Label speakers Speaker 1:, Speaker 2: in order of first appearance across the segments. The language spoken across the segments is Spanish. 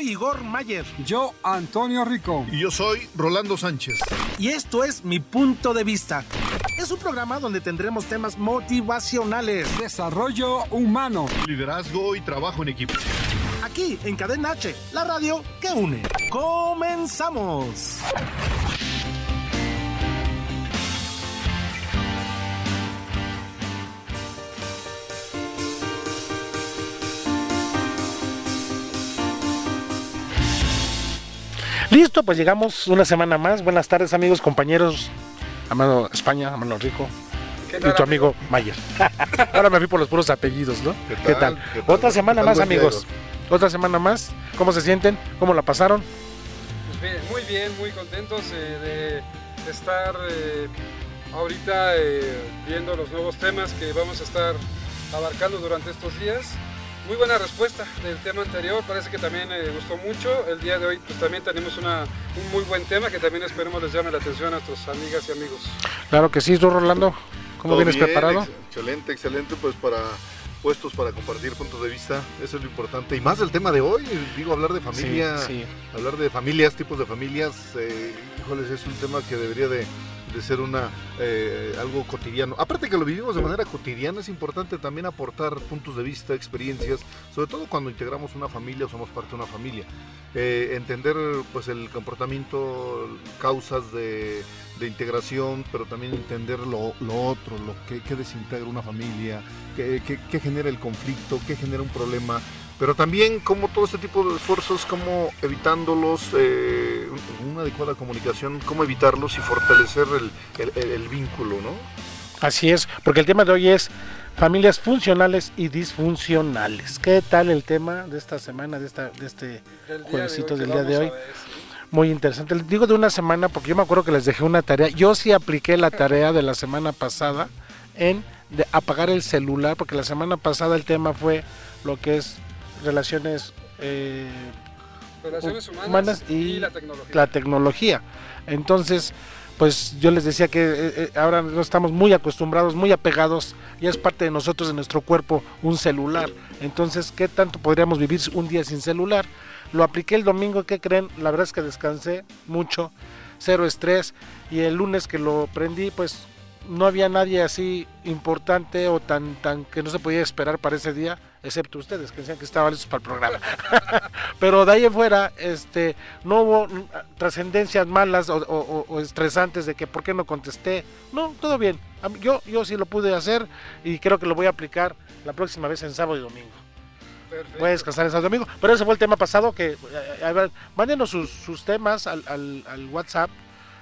Speaker 1: Soy Igor Mayer.
Speaker 2: Yo, Antonio Rico.
Speaker 3: Y yo soy Rolando Sánchez.
Speaker 1: Y esto es Mi Punto de Vista. Es un programa donde tendremos temas motivacionales,
Speaker 2: desarrollo humano,
Speaker 3: liderazgo y trabajo en equipo.
Speaker 1: Aquí en Cadena H, la radio que une. ¡Comenzamos! Listo, pues llegamos una semana más. Buenas tardes, amigos, compañeros. Amado España, Amado Rico. y tu amigo Mayer. Ahora me fui por los puros apellidos, ¿no?
Speaker 3: ¿Qué tal?
Speaker 1: Otra semana más, amigos. Otra semana más. ¿Cómo se sienten? ¿Cómo la pasaron?
Speaker 2: Pues bien, muy bien, muy contentos eh, de estar eh, ahorita eh, viendo los nuevos temas que vamos a estar abarcando durante estos días muy buena respuesta del tema anterior, parece que también le eh, gustó mucho. El día de hoy pues también tenemos una, un muy buen tema que también esperemos les llame la atención a nuestras amigas y amigos.
Speaker 1: Claro que sí, tú Rolando, ¿cómo vienes preparado?
Speaker 3: excelente, excelente, pues para puestos para compartir puntos de vista, eso es lo importante. Y más el tema de hoy, digo, hablar de familia, hablar de familias, tipos de familias, eh, híjoles, es un tema que debería de de ser una eh, algo cotidiano. Aparte que lo vivimos de manera cotidiana, es importante también aportar puntos de vista, experiencias, sobre todo cuando integramos una familia o somos parte de una familia. Eh, entender pues el comportamiento, causas de, integración, pero también entender lo, otro, lo que, desintegra una familia, qué genera el conflicto, qué genera un problema pero también como todo este tipo de esfuerzos, como evitándolos, eh, una adecuada comunicación, cómo evitarlos y fortalecer el, vínculo, ¿no?
Speaker 1: Así es, porque el tema de hoy es familias funcionales y disfuncionales. ¿Qué tal el tema de esta semana, de, esta, de este juevesito del día de hoy? Muy interesante. Les digo de una semana porque yo me acuerdo que les dejé una tarea. Yo sí apliqué la tarea de la semana pasada en apagar el celular, porque la semana pasada el tema fue lo que es relaciones,
Speaker 2: eh, humanas, y,
Speaker 1: la, tecnología. Entonces, pues yo les decía que eh, eh, ahora no estamos muy acostumbrados, muy apegados, ya es parte de nosotros, de nuestro cuerpo, un celular. Entonces, ¿qué tanto podríamos vivir un día sin celular? Lo apliqué el domingo, ¿qué creen? La verdad es que descansé mucho, cero estrés, y el lunes que lo prendí, pues no había nadie así importante o tan, tan que no se podía esperar para ese día excepto ustedes que decían que estaban listos para el programa. Pero de ahí en fuera, este, no hubo trascendencias malas o, estresantes de que por qué no contesté. No, todo bien. Yo, yo sí lo pude hacer y creo que lo voy a aplicar la próxima vez en sábado y domingo. Voy a descansar en sábado y domingo. Pero ese fue el tema pasado que, eh, a ver, mándenos sus, temas al, al, WhatsApp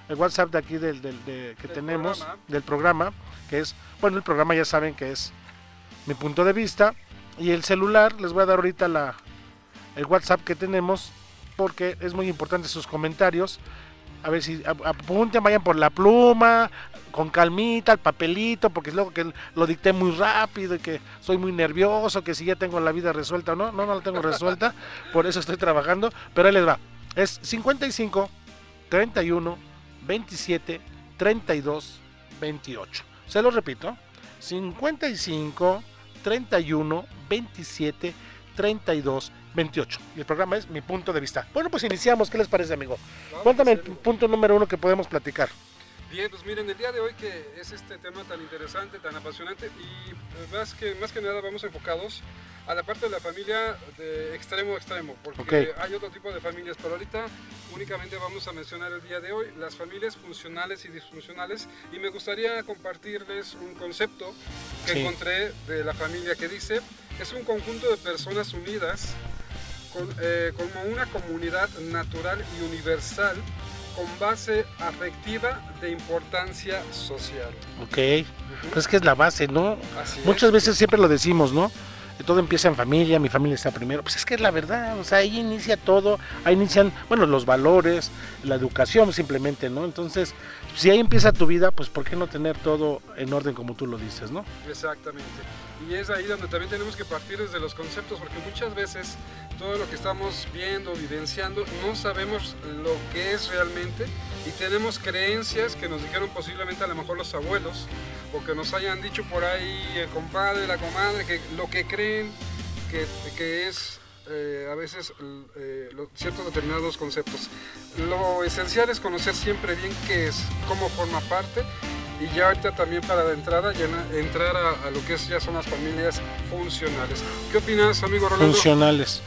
Speaker 1: el WhatsApp de aquí del, del que tenemos, del programa, que es, bueno, el programa ya saben que es mi punto de vista, y el celular, les voy a dar ahorita la, el WhatsApp que tenemos, porque es muy importante sus comentarios. A ver si apunten, vayan por la pluma, con calmita, el papelito, porque es luego que lo dicté muy rápido y que soy muy nervioso, que si ya tengo la vida resuelta o no, no, no la tengo resuelta, por eso estoy trabajando, pero ahí les va. Es 55 31 27 32 28. Se lo repito, 55 31 27 32 28. Y el programa es Mi Punto de Vista. Bueno, pues iniciamos. ¿Qué les parece, amigo? Cuéntame el punto número uno que podemos platicar.
Speaker 2: Bien, pues miren, el día de hoy que es este tema tan interesante, tan apasionante y pues, más que, más que nada vamos enfocados a la parte de la familia de extremo a extremo, porque hay otro tipo de familias, pero ahorita únicamente vamos a mencionar el día de hoy las familias funcionales y disfuncionales y me gustaría compartirles un concepto que encontré de la familia que dice, es un conjunto de personas unidas con, eh, como una comunidad natural y universal con base afectiva de importancia social.
Speaker 1: Ok, pues es que es la base, ¿no? Muchas veces siempre lo decimos, ¿no? Todo empieza en familia, mi familia está primero. Pues es que es la verdad, o sea, ahí inicia todo, ahí inician, bueno, los valores, la educación simplemente, ¿no? Entonces, si ahí empieza tu vida, pues ¿por qué no tener todo en orden como tú lo dices, ¿no?
Speaker 2: Exactamente. Y es ahí donde también tenemos que partir desde los conceptos, porque muchas veces todo lo que estamos viendo, vivenciando, no sabemos lo que es realmente y tenemos creencias que nos dijeron posiblemente a lo mejor los abuelos o que nos hayan dicho por ahí el compadre, la comadre, que lo que creen que, que es eh, a veces eh, ciertos determinados conceptos. Lo esencial es conocer siempre bien qué es, cómo forma parte y ya ahorita también para de entrada entrar a, lo que es, ya son las familias funcionales. ¿Qué opinas, amigo Rolando?
Speaker 1: Funcionales.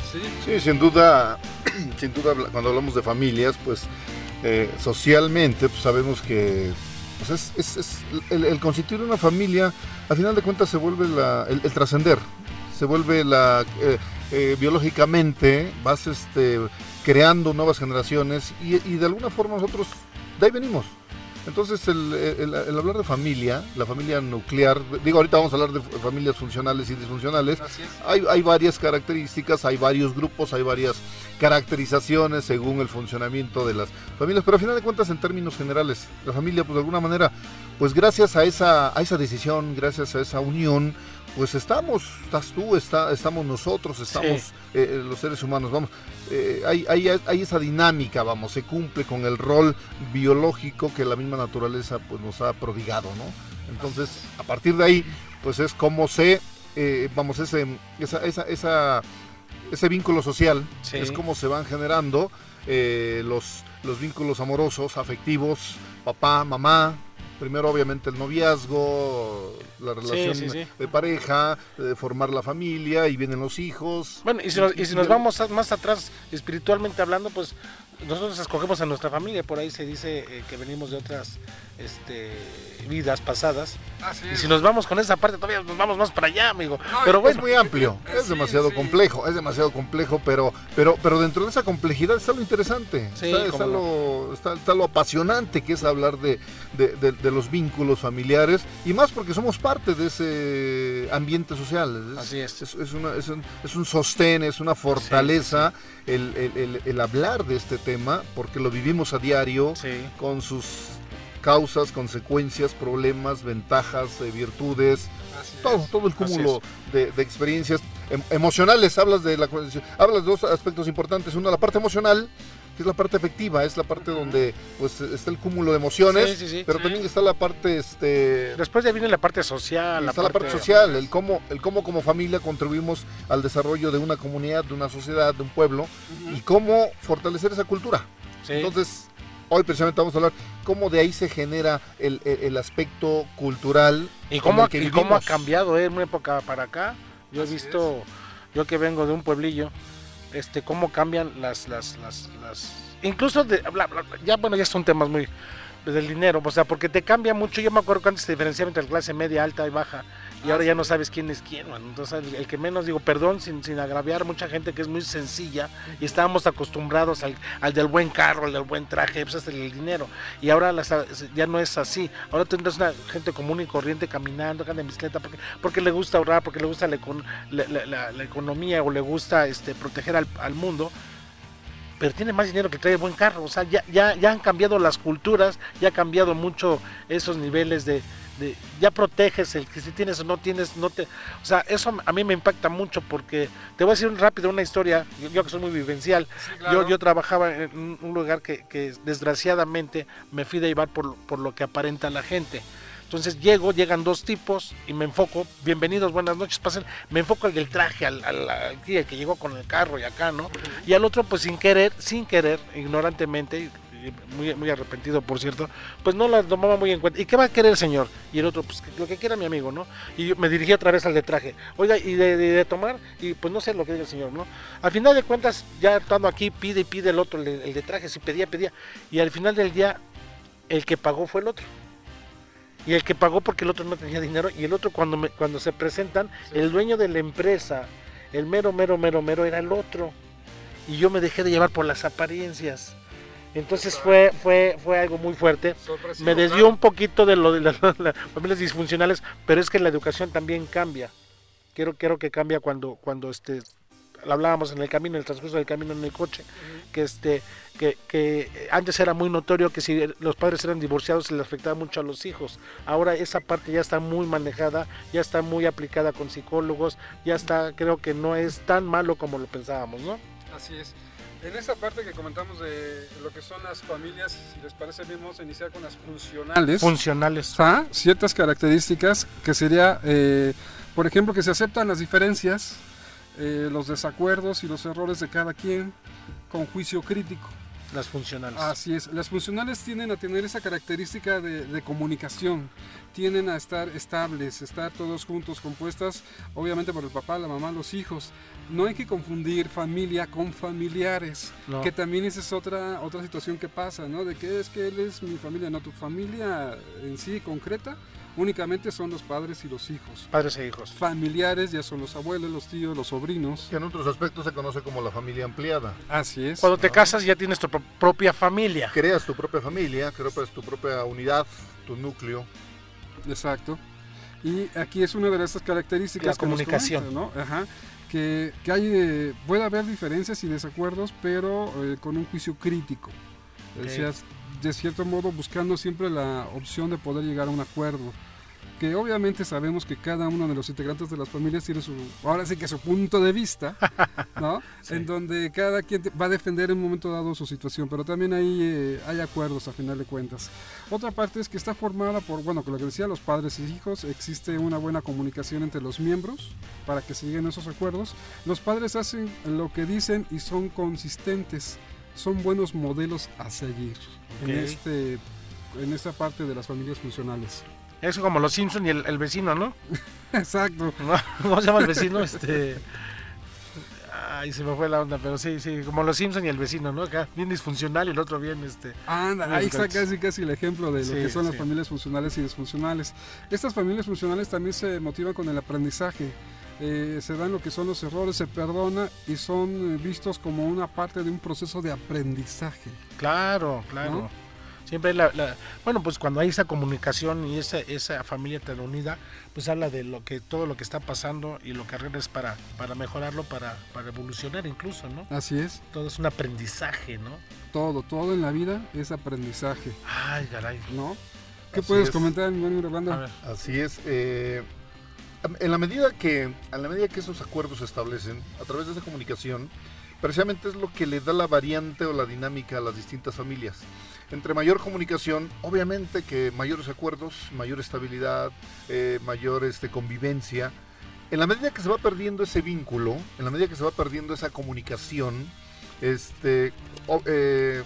Speaker 3: Sí, sin duda, sin duda cuando hablamos de familias, pues eh, socialmente pues sabemos que pues, es, el, constituir una familia, al final de cuentas se vuelve el, trascender, se vuelve la... Eh, eh, biológicamente vas este, creando nuevas generaciones y, y de alguna forma nosotros de ahí venimos. Entonces, el, hablar de familia, la familia nuclear, digo, ahorita vamos a hablar de familias funcionales y disfuncionales. Hay, hay varias características, hay varios grupos, hay varias caracterizaciones según el funcionamiento de las familias, pero al final de cuentas, en términos generales, la familia, pues de alguna manera, pues gracias a esa, a esa decisión, gracias a esa unión, pues estamos, estás tú, está, estamos nosotros, estamos eh, los seres humanos, vamos, eh, hay, hay, esa dinámica, vamos, se cumple con el rol biológico que la misma naturaleza pues nos ha prodigado, ¿no? Entonces, a partir de ahí, pues es como se, eh, vamos, ese, esa, esa, esa, ese vínculo social, es como se van generando los, los vínculos amorosos, afectivos, papá, mamá, primero obviamente el noviazgo, la relación de pareja, de formar la familia y vienen los hijos.
Speaker 1: Bueno, y si nos, y si nos vamos más atrás espiritualmente hablando, pues nosotros escogemos a nuestra familia, por ahí se dice eh, que venimos de otras este, vidas pasadas. y si nos vamos con esa parte, todavía nos vamos más para allá, amigo.
Speaker 3: pero es muy amplio, es demasiado complejo, es demasiado complejo, pero, pero, pero dentro de esa complejidad está lo interesante, está, lo, está, lo, apasionante que es hablar de, de, los vínculos familiares y más porque somos parte de ese ambiente social.
Speaker 1: Así es.
Speaker 3: Es, una, es, un, es un sostén, es una fortaleza el, el, el, hablar de este tema porque lo vivimos a diario con sus causas, consecuencias, problemas, ventajas, eh, virtudes, todo, todo el cúmulo de, experiencias em, emocionales. Hablas de la hablas de dos aspectos importantes. Uno, la parte emocional, que es la parte efectiva, es la parte donde pues está el cúmulo de emociones, pero también está la parte este
Speaker 1: después ya viene la parte social,
Speaker 3: está la parte, social, el cómo el cómo como familia contribuimos al desarrollo de una comunidad, de una sociedad, de un pueblo y cómo fortalecer esa cultura. Entonces, hoy precisamente vamos a hablar cómo de ahí se genera el, aspecto cultural.
Speaker 1: Y cómo, y cómo ha cambiado ¿eh? en una época para acá. Yo he visto, yo que vengo de un pueblillo, este cómo cambian las, las, las, las incluso de, ya bueno, ya son temas muy del dinero, o sea, porque te cambia mucho. Yo me acuerdo que antes se diferenciaba entre clase media, alta y baja y ahora ya no sabes quién es quién, Entonces, el, que menos, digo, perdón, sin, sin agraviar, mucha gente que es muy sencilla y estábamos acostumbrados al, al del buen carro, al del buen traje, pues es el dinero. Y ahora ya no es así. Ahora tendrás una gente común y corriente caminando, anda en bicicleta, porque, porque le gusta ahorrar, porque le gusta la, la, la, economía o le gusta este, proteger al, al mundo pero tiene más dinero que trae buen carro. O sea, ya, ya, ya han cambiado las culturas, ya ha cambiado mucho esos niveles de, ya proteges el que si tienes o no tienes, no te, o sea, eso a mí me impacta mucho porque te voy a decir rápido una historia, yo, que soy muy vivencial, yo, yo trabajaba en un lugar que, desgraciadamente me fui de llevar por, por lo que aparenta la gente. Entonces llego, llegan dos tipos y me enfoco, bienvenidos, buenas noches, pasen, me enfoco al del traje, al, al, que llegó con el carro y acá, ¿no? Y al otro, pues sin querer, sin querer, ignorantemente, muy, muy arrepentido por cierto, pues no la tomaba muy en cuenta. ¿Y qué va a querer el señor? Y el otro, pues lo que quiera mi amigo, ¿no? Y yo me dirigí otra vez al de traje. Oiga, y de, tomar, y pues no sé lo que diga el señor, ¿no? Al final de cuentas, ya estando aquí, pide y pide el otro, el, de traje, si pedía, pedía. Y al final del día, el que pagó fue el otro. Y el que pagó porque el otro no tenía dinero. Y el otro cuando, me, cuando se presentan, el dueño de la empresa, el mero, mero, mero, mero, era el otro. Y yo me dejé de llevar por las apariencias. Entonces fue, fue, fue algo muy fuerte. Me desvió un poquito de lo de las, familias disfuncionales, pero es que la educación también cambia. quiero, quiero que cambia cuando, cuando este, hablábamos en el camino, en el transcurso del camino en el coche, que este, que, que, antes era muy notorio que si los padres eran divorciados se les afectaba mucho a los hijos. Ahora esa parte ya está muy manejada, ya está muy aplicada con psicólogos, ya está, creo que no es tan malo como lo pensábamos, ¿no?
Speaker 2: Así es. En esta parte que comentamos de lo que son las familias, si les parece bien, vamos a iniciar con las funcionales.
Speaker 1: Funcionales.
Speaker 2: ¿Ah? Ciertas características que sería, eh, por ejemplo, que se aceptan las diferencias, eh, los desacuerdos y los errores de cada quien con juicio crítico.
Speaker 1: Las funcionales.
Speaker 2: Así es. Las funcionales tienden a tener esa característica de, comunicación. Tienden a estar estables, estar todos juntos, compuestas obviamente por el papá, la mamá, los hijos. No hay que confundir familia con familiares, que también esa es otra, otra situación que pasa, ¿no? De que es que él es mi familia, no tu familia en sí concreta únicamente son los padres y los hijos.
Speaker 1: Padres e hijos.
Speaker 2: Familiares ya son los abuelos, los tíos, los sobrinos.
Speaker 3: Que en otros aspectos se conoce como la familia ampliada.
Speaker 2: Así es.
Speaker 1: Cuando te casas ya tienes tu propia familia.
Speaker 3: Creas tu propia familia, creas tu propia unidad, tu núcleo.
Speaker 2: Exacto. Y aquí es una de esas características.
Speaker 1: La comunicación.
Speaker 2: ¿no? Ajá. Que, que hay, eh, puede haber diferencias y desacuerdos, pero eh, con un juicio crítico. Okay de cierto modo buscando siempre la opción de poder llegar a un acuerdo. Que obviamente sabemos que cada uno de los integrantes de las familias tiene su, ahora sí que su punto de vista, ¿no? En donde cada quien va a defender en un momento dado su situación, pero también ahí eh, hay acuerdos a final de cuentas. Otra parte es que está formada por, bueno, con lo que decía, los padres y hijos, existe una buena comunicación entre los miembros para que se lleguen a esos acuerdos. Los padres hacen lo que dicen y son consistentes son buenos modelos a seguir en, este, en esta parte de las familias funcionales.
Speaker 1: Eso como los Simpson y el, vecino, ¿no?
Speaker 2: Exacto.
Speaker 1: ¿Cómo se llama el vecino? Este... Ay, se me fue la onda, pero sí, sí, como los Simpson y el vecino, ¿no? Acá bien disfuncional y el otro bien, este...
Speaker 2: Anda, ahí está casi, casi el ejemplo de lo que son las familias funcionales y disfuncionales. Estas familias funcionales también se motivan con el aprendizaje. Eh, se dan lo que son los errores, se perdona y son eh, vistos como una parte de un proceso de aprendizaje.
Speaker 1: Claro, claro. Siempre la, bueno, pues cuando hay esa comunicación y esa, esa familia tan unida, pues habla de lo que todo lo que está pasando y lo que arreglas para, para mejorarlo, para, para evolucionar incluso, ¿no?
Speaker 2: Así es.
Speaker 1: Todo es un aprendizaje, ¿no?
Speaker 2: Todo, todo en la vida es aprendizaje.
Speaker 1: Ay, caray.
Speaker 2: ¿No? ¿Qué puedes comentar, mi?
Speaker 3: Así es. Eh, en la medida que a la medida que esos acuerdos se establecen a través de esa comunicación precisamente es lo que le da la variante o la dinámica a las distintas familias. Entre mayor comunicación obviamente que mayores acuerdos mayor estabilidad eh, mayor este, convivencia. En la medida que se va perdiendo ese vínculo en la medida que se va perdiendo esa comunicación este eh,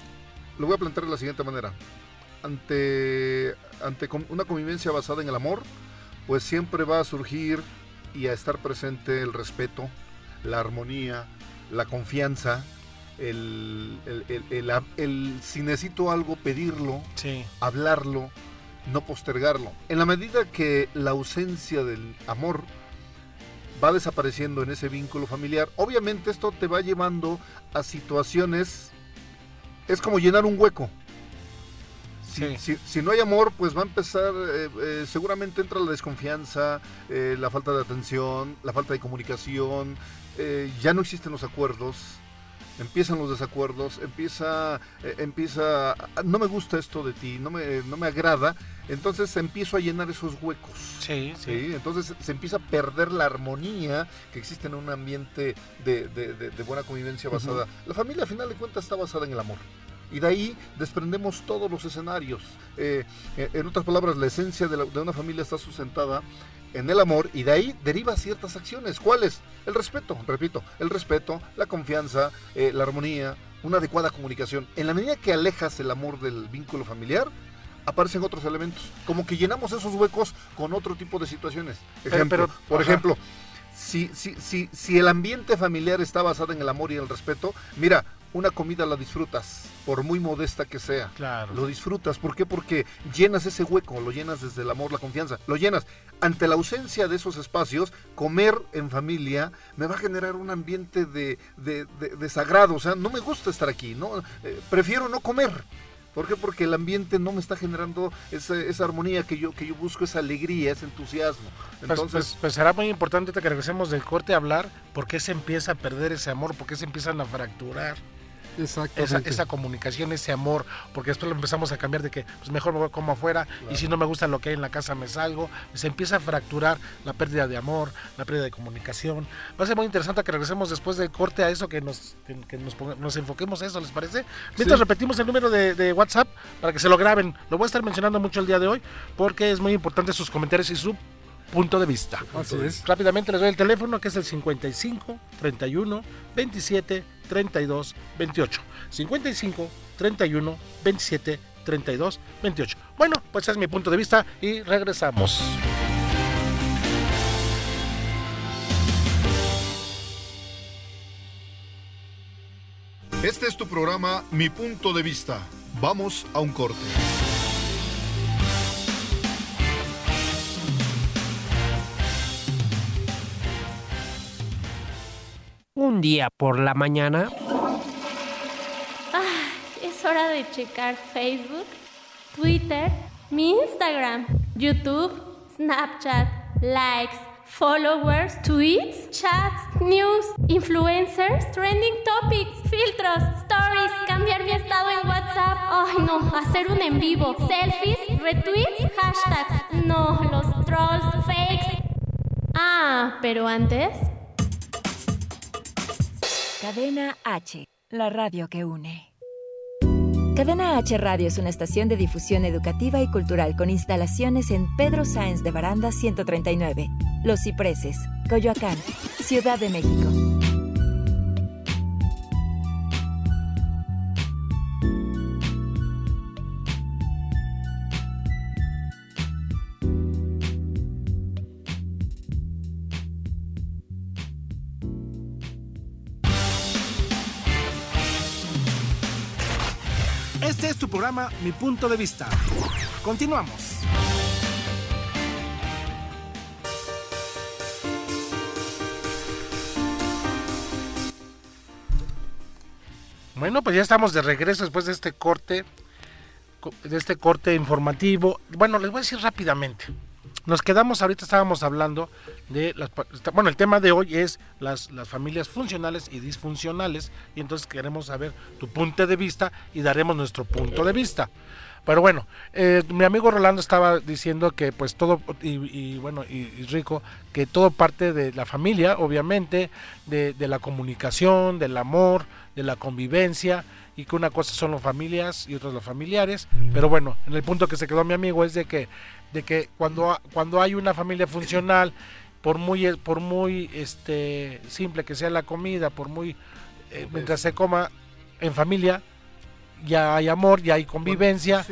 Speaker 3: lo voy a plantear de la siguiente manera. Ante ante una convivencia basada en el amor pues siempre va a surgir y a estar presente el respeto, la armonía, la confianza, el, si necesito algo pedirlo, hablarlo, no postergarlo. En la medida que la ausencia del amor va desapareciendo en ese vínculo familiar, obviamente esto te va llevando a situaciones, es como llenar un hueco si, no hay amor, pues va a empezar, eh, eh, seguramente entra la desconfianza, eh, la falta de atención, la falta de comunicación, ya no existen los acuerdos, empiezan los desacuerdos, empieza, empieza, no me gusta esto de ti, no me, no me agrada, entonces empiezo a llenar esos huecos.
Speaker 1: Sí, sí.
Speaker 3: Entonces se empieza a perder la armonía que existe en un ambiente de, buena convivencia basada. La familia, a final de cuentas, está basada en el amor. Y de ahí desprendemos todos los escenarios. Eh, eh, en otras palabras, la esencia de, una familia está sustentada en el amor y de ahí deriva ciertas acciones. ¿Cuáles? El respeto, repito, el respeto, la confianza, eh, la armonía, una adecuada comunicación. En la medida que alejas el amor del vínculo familiar, aparecen otros elementos, como que llenamos esos huecos con otro tipo de situaciones. Ejemplo, por ejemplo, si, si, si, si el ambiente familiar está basado en el amor y el respeto, mira, una comida la disfrutas, por muy modesta que sea.
Speaker 1: Claro.
Speaker 3: Lo disfrutas. ¿Por qué? Porque llenas ese hueco, lo llenas desde el amor, la confianza. Lo llenas. Ante la ausencia de esos espacios, comer en familia me va a generar un ambiente de, de, desagrado. O sea, no me gusta estar aquí. ¿no? Eh, prefiero no comer ¿Por qué? Porque el ambiente no me está generando esa, esa armonía que yo, que yo busco, esa alegría, ese entusiasmo.
Speaker 1: Pues, Entonces, pues, pues, será muy importante que regresemos del corte a hablar por qué se empieza a perder ese amor, por qué se empiezan a fracturar esa, esa, comunicación, ese amor, porque después lo empezamos a cambiar de que pues mejor me voy como afuera y si no me gusta lo que hay en la casa me salgo, se empieza a fracturar la pérdida de amor, la pérdida de comunicación. Va a ser muy interesante que regresemos después del corte a eso, que nos, que, nos, enfoquemos a eso, ¿les parece? Mientras repetimos el número de, de, WhatsApp para que se lo graben, lo voy a estar mencionando mucho el día de hoy porque es muy importante sus comentarios y su punto de vista. Así es. Rápidamente les doy el teléfono que es el 55 31 27 32 28. 55 31 27 32 28. Bueno, pues ese es mi punto de vista y regresamos.
Speaker 4: Este es tu programa Mi punto de vista. Vamos a un corte.
Speaker 5: Un día por la mañana.
Speaker 6: Ah, es hora de checar Facebook, Twitter, mi Instagram, YouTube, Snapchat, likes, followers, tweets, chats, news, influencers, trending topics, filtros, stories, cambiar mi estado en WhatsApp. Ay, no, hacer un en vivo, selfies, retweets, hashtags. No, los trolls, fakes. Ah, pero antes
Speaker 7: Cadena H, la radio que une. Cadena H Radio es una estación de difusión educativa y cultural con instalaciones en Pedro Sáenz de Baranda 139, Los Cipreses, Coyoacán, Ciudad de México.
Speaker 1: Es tu programa Mi Punto de Vista. Continuamos. Bueno, pues ya estamos de regreso después de este corte, de este corte informativo. Bueno, les voy a decir rápidamente. Nos quedamos, ahorita estábamos hablando de las, bueno, el tema de hoy es las, las familias funcionales y disfuncionales y entonces queremos saber tu punto de vista y daremos nuestro punto de vista. Pero bueno, eh, mi amigo Rolando estaba diciendo que pues todo, y, bueno, y, Rico, que todo parte de la familia, obviamente, de, de, la comunicación, del amor, de la convivencia, y que una cosa son las familias y otras los familiares. Pero bueno, en el punto que se quedó mi amigo es de que de que cuando, cuando hay una familia funcional, por muy, por muy este, simple que sea la comida, por muy, eh, mientras se coma en familia, ya hay amor, ya hay convivencia,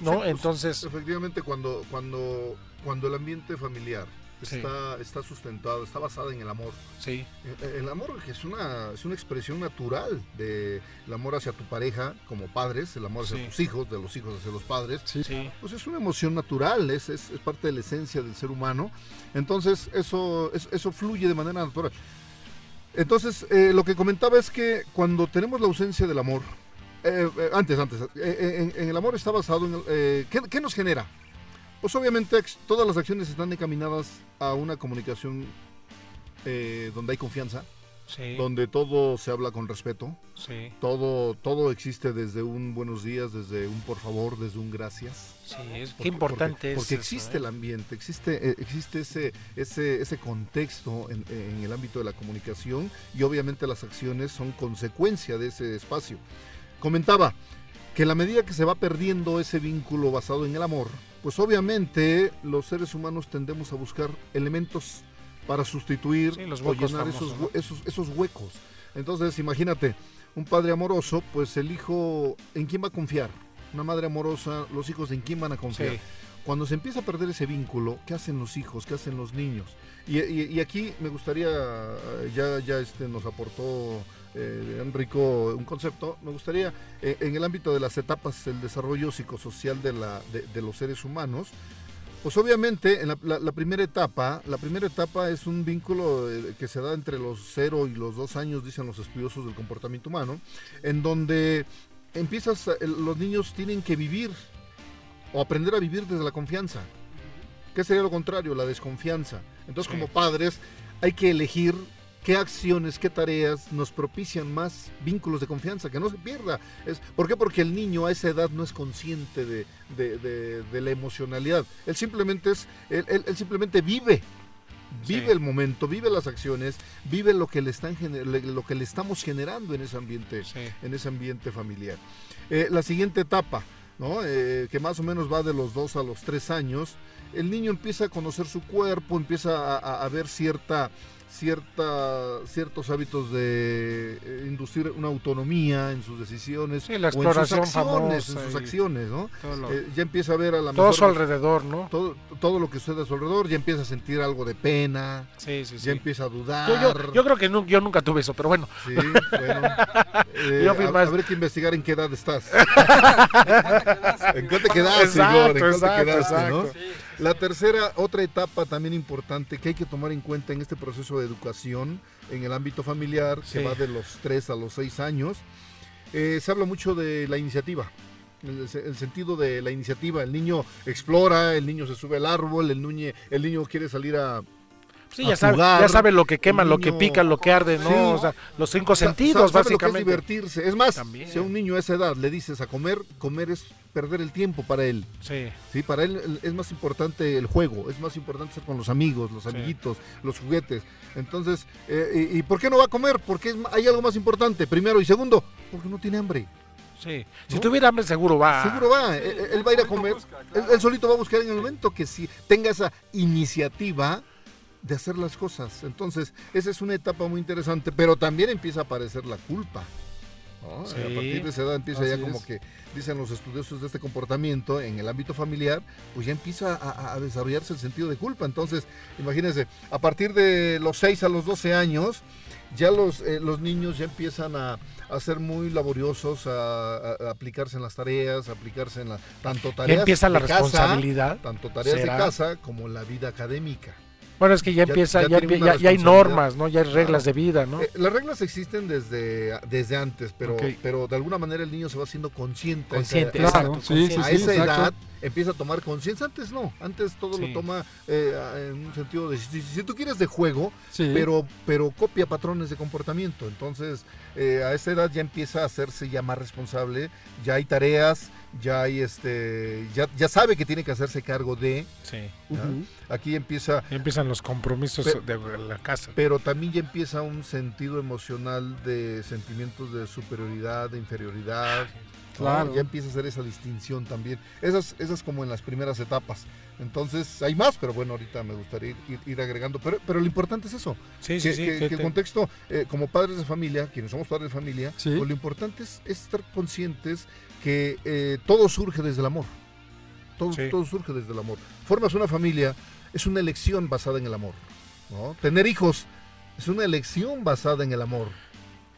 Speaker 1: ¿no?
Speaker 3: Pues,
Speaker 1: Entonces...
Speaker 3: Efectivamente, cuando, cuando, cuando el ambiente familiar está, está sustentado, está basada en el amor.
Speaker 1: Sí.
Speaker 3: Eh, el, amor es una, es una expresión natural del amor hacia tu pareja como padres, el amor hacia tus hijos, de los hijos hacia los padres.
Speaker 1: Sí. sí.
Speaker 3: Pues es una emoción natural, es, es, parte de la esencia del ser humano. Entonces eso, eso fluye de manera natural. Entonces, eh, lo que comentaba es que cuando tenemos la ausencia del amor, eh, antes, antes, en, el amor está basado en... ¿qué, ¿Qué nos genera? Pues obviamente todas las acciones están encaminadas a una comunicación eh, donde hay confianza, donde todo se habla con respeto, todo, todo existe desde un buenos días, desde un por favor, desde un gracias.
Speaker 1: Sí, es porque, importante
Speaker 3: porque, porque existe ¿eh? el ambiente, existe, eh, existe ese, ese, ese contexto en, en el ámbito de la comunicación y obviamente las acciones son consecuencia de ese espacio. Comentaba que la medida que se va perdiendo ese vínculo basado en el amor, pues obviamente los seres humanos tendemos a buscar elementos para sustituir o llenar esos, esos, huecos. Entonces, imagínate, un padre amoroso, pues el hijo, ¿en quién va a confiar? Una madre amorosa, los hijos, ¿en quién van a confiar? Cuando se empieza a perder ese vínculo, ¿qué hacen los hijos? ¿Qué hacen los niños? Y, aquí me gustaría, ya, ya este, nos aportó eh, Enrico un concepto, me gustaría, eh, en el ámbito de las etapas del desarrollo psicosocial de, la, de, los seres humanos, pues obviamente en la, primera etapa, la primera etapa es un vínculo eh, que se da entre los 0 y los 2 años, dicen los estudiosos del comportamiento humano, en donde empiezas, los niños tienen que vivir o aprender a vivir desde la confianza. ¿Qué sería lo contrario? La desconfianza. Entonces, como padres, hay que elegir qué acciones, qué tareas nos propician más vínculos de confianza, que no se pierda. Es, ¿Por qué? Porque el niño a esa edad no es consciente de, la emocionalidad. Él simplemente, es, él, simplemente vive. Vive el momento, vive las acciones, vive lo que le están lo que le estamos generando en ese ambiente, en ese ambiente familiar. Eh, la siguiente etapa, ¿no? Eh, que más o menos va de los dos a los tres años, el niño empieza a conocer su cuerpo, empieza a ver cierta cierta, ciertos hábitos de eh, inducir una autonomía en sus decisiones
Speaker 1: la exploración
Speaker 3: en sus acciones, en sus acciones ¿no? Eh, ya empieza a ver a la
Speaker 1: todo su alrededor, ¿no?
Speaker 3: Todo, todo lo que sucede a su alrededor, ya empieza a sentir algo de pena,
Speaker 1: sí, sí,
Speaker 3: ya empieza a dudar.
Speaker 1: Yo, yo, creo que yo nunca tuve eso, pero bueno.
Speaker 3: Sí, bueno. Eh, Habrá que investigar en qué edad estás. ¿En qué te quedas,
Speaker 1: exacto, exacto,
Speaker 3: La tercera, otra etapa también importante que hay que tomar en cuenta en este proceso de educación en el ámbito familiar, que va de los 3 a los 6 años. Eh, se habla mucho de la iniciativa, el, sentido de la iniciativa. El niño explora, el niño se sube al árbol, el, niño, el niño quiere salir a,
Speaker 1: Sí, ya, sabe, ya sabe lo que quema, lo que pica, lo que arde, ¿no? O sea, los cinco sentidos, básicamente.
Speaker 3: es divertirse. Es más, si a un niño a esa edad le dices a comer, comer es perder el tiempo para él.
Speaker 1: Sí.
Speaker 3: Sí, para él es más importante el juego, es más importante estar con los amigos, los amiguitos, los juguetes. Entonces, eh, y, por qué no va a comer? Porque hay algo más importante, primero y segundo, porque no tiene hambre.
Speaker 1: Sí. Si tuviera hambre, seguro va.
Speaker 3: Seguro va. Él, va a ir a comer. él, solito va a buscar en el momento que si tenga esa iniciativa, de hacer las cosas. Entonces, esa es una etapa muy interesante, pero también empieza a aparecer la culpa. a partir de esa edad empieza ya como que, dicen los estudiosos de este comportamiento en el ámbito familiar, pues ya empieza a, desarrollarse el sentido de culpa. Entonces, imagínense, a partir de los 6 a los 12 años, ya los, eh, los niños ya empiezan a, a ser muy laboriosos, a, aplicarse en las tareas, a aplicarse en la, tanto tareas
Speaker 1: empieza la responsabilidad.
Speaker 3: tanto tareas de casa como la vida académica.
Speaker 1: Bueno, es que ya, empieza, ya, ya, hay normas, ¿no? Ya hay reglas de vida, ¿no?
Speaker 3: Eh, las reglas existen desde, desde antes, pero, pero de alguna manera el niño se va haciendo consciente.
Speaker 1: Consciente,
Speaker 3: claro. a esa edad empieza a tomar conciencia. Antes no, antes todo lo toma eh, en un sentido de, si, tú quieres de juego, pero, pero copia patrones de comportamiento. Entonces, eh, a esa edad ya empieza a hacerse ya más responsable, ya hay tareas, ya hay este, ya, ya sabe que tiene que hacerse cargo de.
Speaker 1: Sí.
Speaker 3: Aquí empieza.
Speaker 1: empiezan los compromisos de la casa.
Speaker 3: Pero también ya empieza un sentido emocional de sentimientos de superioridad, de inferioridad. Claro. Ya empieza a hacer esa distinción también. Esas, esas como en las primeras etapas. Entonces, hay más, pero bueno, ahorita me gustaría ir, agregando. Pero, pero lo importante es eso.
Speaker 1: Sí, que, sí,
Speaker 3: que, el contexto, eh, como padres de familia, quienes somos padres de familia, pues lo importante es, estar conscientes que eh, todo surge desde el amor. Todo, todo surge desde el amor. Formas una familia, es una elección basada en el amor. ¿no? Tener hijos es una elección basada en el amor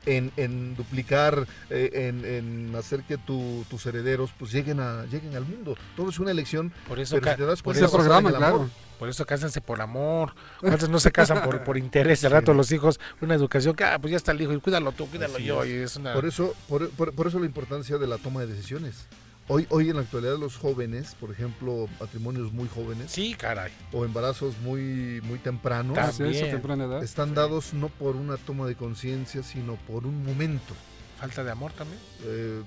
Speaker 3: en, duplicar, eh, en, hacer que tus herederos pues lleguen a lleguen al mundo. Todo es una elección.
Speaker 1: Por eso, por eso programa, claro. Por eso cásense por amor. Antes no se casan por, por interés. Al rato los hijos, una educación que, ah, pues ya está el hijo y cuídalo tú, cuídalo yo. Y es
Speaker 3: por, eso, por eso la importancia de la toma de decisiones. Hoy, hoy en la actualidad los jóvenes, por ejemplo, matrimonios muy jóvenes.
Speaker 1: Sí, caray.
Speaker 3: O embarazos muy, muy tempranos. Están dados no por una toma de conciencia, sino por un momento.
Speaker 1: ¿Falta de amor también?
Speaker 3: Eh,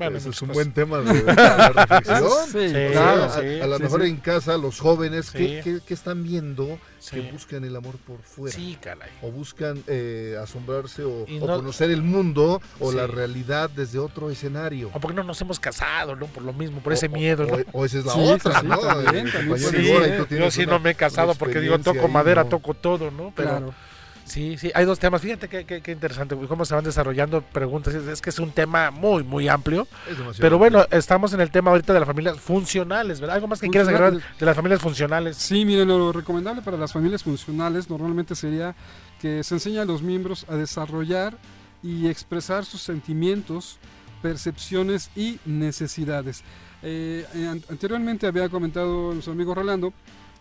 Speaker 3: bueno, Ese es un buen tema de, reflexión. sí, claro, a, lo mejor en casa los jóvenes que, están viendo que buscan el amor por fuera.
Speaker 1: Sí, caray.
Speaker 3: O buscan eh, asombrarse o, conocer el mundo o la realidad desde otro escenario.
Speaker 1: O porque no nos hemos casado, ¿no? Por lo mismo, por ese miedo. ¿no?
Speaker 3: O, esa es la otra, ¿no? También,
Speaker 1: yo sí no me he casado porque digo, toco madera, toco todo, ¿no? Pero, claro Sí, sí, hay dos temas. Fíjate qué, interesante, cómo se van desarrollando preguntas. Es, que es un tema muy, muy amplio. Pero bueno, estamos en el tema ahorita de las familias funcionales, ¿verdad? ¿Algo más que quieras agregar de las familias funcionales?
Speaker 2: Sí, miren, lo recomendable para las familias funcionales normalmente sería que se enseñe a los miembros a desarrollar y expresar sus sentimientos, percepciones y necesidades. Eh, anteriormente había comentado nuestro amigo Rolando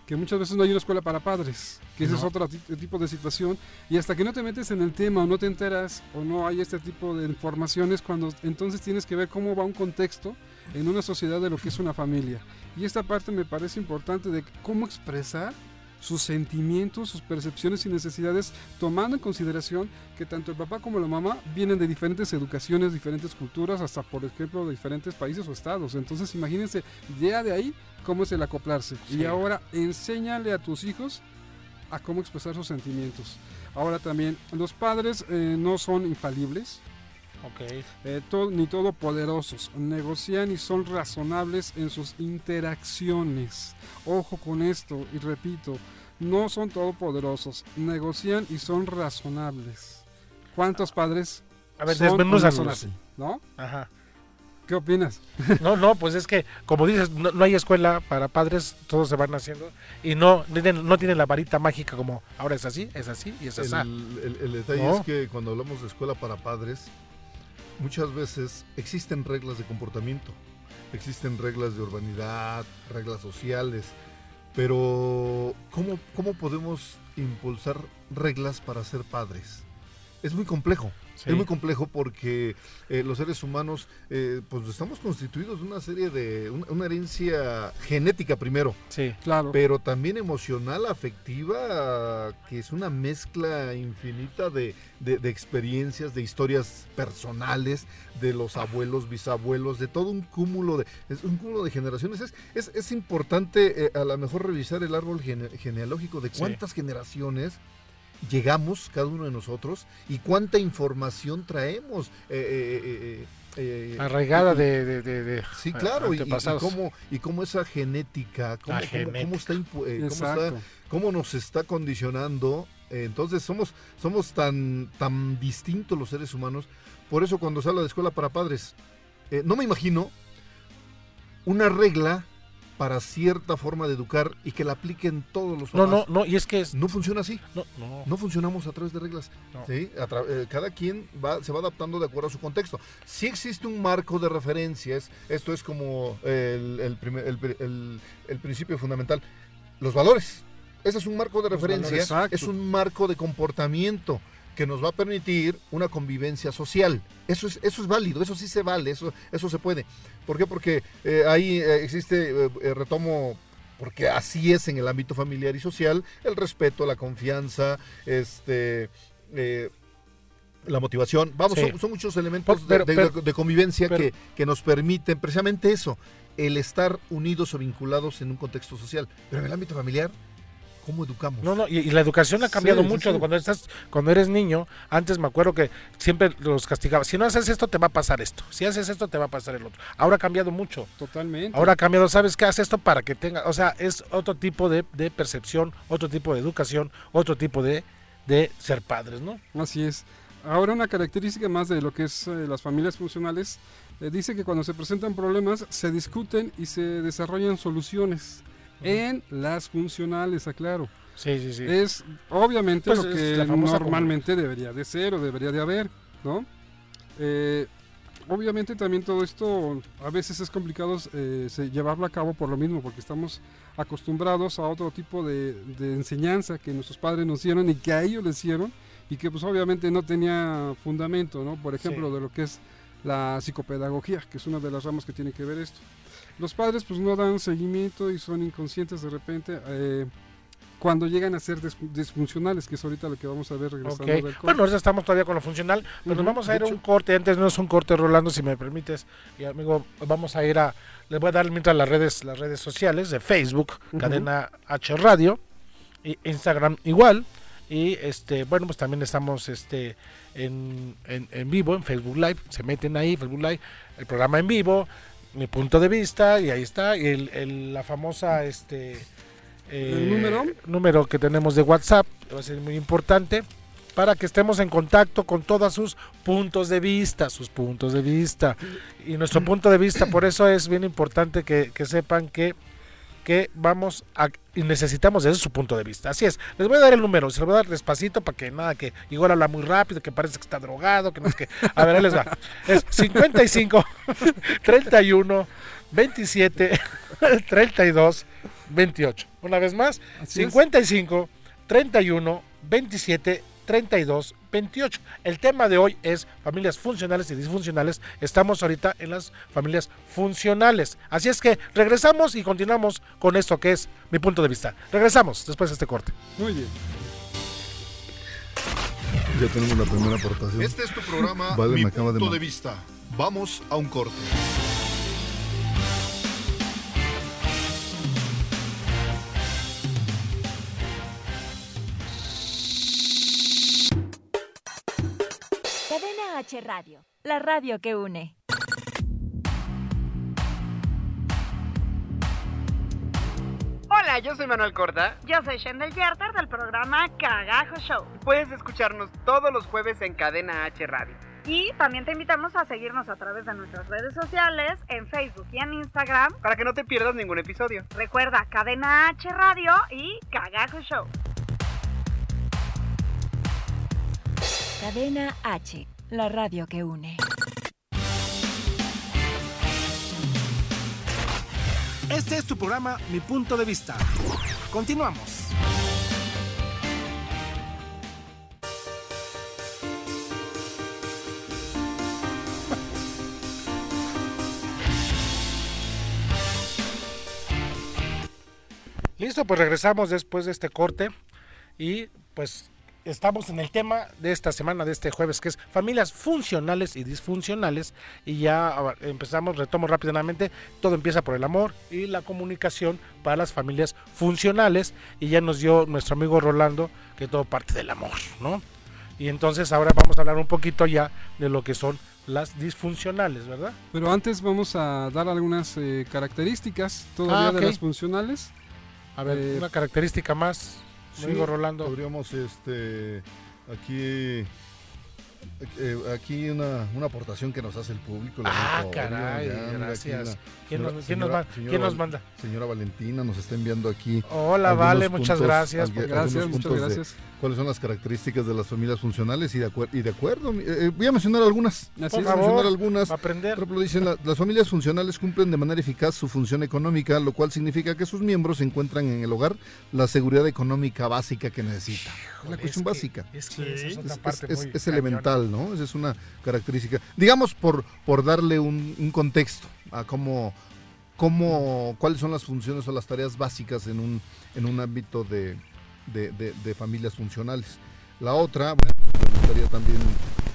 Speaker 2: que muchas veces no hay una escuela para padres, que ese es otro tipo de situación, y hasta que no te metes en el tema o no te enteras o no hay este tipo de informaciones, cuando entonces tienes que ver cómo va un contexto en una sociedad de lo que es una familia. Y esta parte me parece importante de cómo expresar sus sentimientos, sus percepciones y necesidades, tomando en consideración que tanto el papá como la mamá vienen de diferentes educaciones, diferentes culturas, hasta por ejemplo de diferentes países o estados. Entonces imagínense, ya de ahí cómo es el acoplarse. Y ahora enséñale a tus hijos a cómo expresar sus sentimientos. Ahora también, los padres eh, no son infalibles,
Speaker 1: Okay.
Speaker 2: Eh, ni todopoderosos. Negocian y son razonables en sus interacciones. Ojo con esto y repito, no son todopoderosos. Negocian y son razonables. ¿Cuántos padres?
Speaker 1: A ver, son así,
Speaker 2: ¿no?
Speaker 1: Ajá.
Speaker 2: ¿Qué opinas?
Speaker 1: No, no, pues es que, como dices, no, hay escuela para padres, todos se van haciendo y no, no tienen la varita mágica como ahora es así, es así y es así.
Speaker 3: El, detalle es que cuando hablamos de escuela para padres, muchas veces existen reglas de comportamiento, existen reglas de urbanidad, reglas sociales, pero ¿cómo, cómo podemos impulsar reglas para ser padres? Es muy complejo. Es muy complejo porque eh, los seres humanos, eh, pues estamos constituidos de una serie de, una, herencia genética primero.
Speaker 1: Sí, claro.
Speaker 3: Pero también emocional, afectiva, que es una mezcla infinita de, experiencias, de historias personales, de los abuelos, bisabuelos, de todo un cúmulo de, es un cúmulo de generaciones. Es, es, importante eh, a lo mejor revisar el árbol genealógico de cuántas generaciones llegamos cada uno de nosotros y cuánta información traemos. Eh,
Speaker 1: eh, eh, Arraigada de, de,
Speaker 3: Sí, claro, y, cómo, y cómo esa genética, cómo, cómo, está, cómo, nos está condicionando. entonces somos, somos tan, tan distintos los seres humanos. Por eso cuando se habla de escuela para padres, no me imagino una regla para cierta forma de educar y que la apliquen todos los
Speaker 1: papás. No, no, no, y es que es...
Speaker 3: no funciona así.
Speaker 1: No, no.
Speaker 3: no funcionamos a través de reglas. ¿sí? Eh, cada quien va, se va adaptando de acuerdo a su contexto. Si existe un marco de referencias, esto es como el, el, el, principio fundamental, los valores. Ese es un marco de referencia, es un marco de comportamiento que nos va a permitir una convivencia social. Eso es, eso es válido, eso sí se vale, eso, eso se puede. ¿Por qué? Porque eh, ahí eh, existe, eh, retomo, porque así es en el ámbito familiar y social, el respeto, la confianza, este... la motivación, vamos, son, muchos elementos de, convivencia que, que nos permiten precisamente eso, el estar unidos o vinculados en un contexto social. Pero en el ámbito familiar, cómo educamos.
Speaker 1: No, no, y, la educación ha cambiado mucho. Cuando estás, cuando eres niño, antes me acuerdo que siempre los castigaba. Si no haces esto, te va a pasar esto. Si haces esto, te va a pasar el otro. Ahora ha cambiado mucho.
Speaker 2: Totalmente.
Speaker 1: Ahora ha cambiado, ¿sabes qué? Haz esto para que tenga, o sea, es otro tipo de, percepción, otro tipo de educación, otro tipo de, de ser padres, ¿no?
Speaker 2: Así es. Ahora una característica más de lo que es eh, las familias funcionales eh, dice que cuando se presentan problemas se discuten y se desarrollan soluciones en las funcionales, aclaro.
Speaker 1: Sí, sí, sí.
Speaker 2: Es obviamente pues lo que normalmente debería de ser o debería de haber, ¿no? Eh, obviamente también todo esto a veces es complicado eh, llevarlo a cabo por lo mismo, porque estamos acostumbrados a otro tipo de, enseñanza que nuestros padres nos dieron y que a ellos les hicieron y que pues obviamente no tenía fundamento, ¿no? Por ejemplo, de lo que es la psicopedagogía, que es una de las ramas que tiene que ver esto. Los padres pues no dan seguimiento y son inconscientes de repente eh, cuando llegan a ser disfuncionales, que es ahorita lo que vamos a ver regresando del corte.
Speaker 1: Bueno, ahorita estamos todavía con lo funcional, pero nos vamos a ir a un corte, antes no es un corte Rolando, si me permites, y amigo, vamos a ir a, les voy a dar mientras las redes, las redes sociales de Facebook, Cadena H Radio, y Instagram igual, y este, bueno, pues también estamos este en, en, en vivo, en Facebook Live, se meten ahí, Facebook Live, el programa en vivo, mi punto de vista y ahí está y el, la famosa este
Speaker 2: ¿El número
Speaker 1: número que tenemos de WhatsApp va a ser muy importante para que estemos en contacto con todos sus puntos de vista, sus puntos de vista. Y nuestro punto de vista, por eso es bien importante que, que sepan que que vamos a y necesitamos desde su punto de vista. Así es, les voy a dar el número, se lo voy a dar despacito para que nada, que igual habla muy rápido, que parece que está drogado, que no es que... A ver, ahí les va. Es 55 31 27 32 28. Una vez más, 55 31 27 32 28. El tema de hoy es familias funcionales y disfuncionales. Estamos ahorita en las familias funcionales. Así es que regresamos y continuamos con esto que es mi punto de vista. Regresamos después de este corte.
Speaker 2: Muy bien.
Speaker 3: Ya tenemos la primera aportación.
Speaker 4: Este es tu programa, mi punto de vista. Vamos a un corte.
Speaker 7: H Radio, la radio que une.
Speaker 8: Hola, yo soy Manuel Corta.
Speaker 9: Yo soy Shendel Yerter del programa Cagajo Show.
Speaker 8: Puedes escucharnos todos los jueves en Cadena H Radio.
Speaker 9: Y también te invitamos a seguirnos a través de nuestras redes sociales, en Facebook y en Instagram.
Speaker 8: Para que no te pierdas ningún episodio.
Speaker 9: Recuerda, Cadena H Radio y Cagajo Show.
Speaker 7: Cadena H la radio que une.
Speaker 10: Este es tu programa Mi punto de vista. Continuamos.
Speaker 1: Listo, pues regresamos después de este corte y pues estamos en el tema de esta semana, de este jueves, que es familias funcionales y disfuncionales. Y ya empezamos, retomo rápidamente, todo empieza por el amor y la comunicación para las familias funcionales. Y ya nos dio nuestro amigo Rolando que todo parte del amor, ¿no? Y entonces ahora vamos a hablar un poquito ya de lo que son las disfuncionales, ¿verdad?
Speaker 2: Pero antes vamos a dar algunas eh, características todavía ah, de las funcionales.
Speaker 1: A ver, eh, una característica más. Amigo Rolando.
Speaker 3: Podríamos este, aquí eh, aquí una, una, aportación que nos hace el público.
Speaker 1: Ah, caray, gracias. ¿Quién, nos, manda?
Speaker 3: Señora Valentina nos está enviando aquí.
Speaker 1: Hola, Vale, muchas gracias.
Speaker 2: gracias, muchas gracias.
Speaker 3: Cuáles son las características de las familias funcionales y de, y de acuerdo. Eh, eh, voy a mencionar algunas.
Speaker 1: Así Por favor, mencionar
Speaker 3: algunas.
Speaker 1: aprender.
Speaker 3: Por ejemplo, dicen las familias funcionales cumplen de manera eficaz su función económica, lo cual significa que sus miembros encuentran en el hogar la seguridad económica básica que necesitan. la cuestión básica.
Speaker 1: Es, es,
Speaker 3: elemental, ¿no? Esa es una característica. Digamos, por, por darle un, contexto a cómo, cómo, cuáles son las funciones o las tareas básicas en un, en un ámbito de, de, familias funcionales. La otra, me gustaría también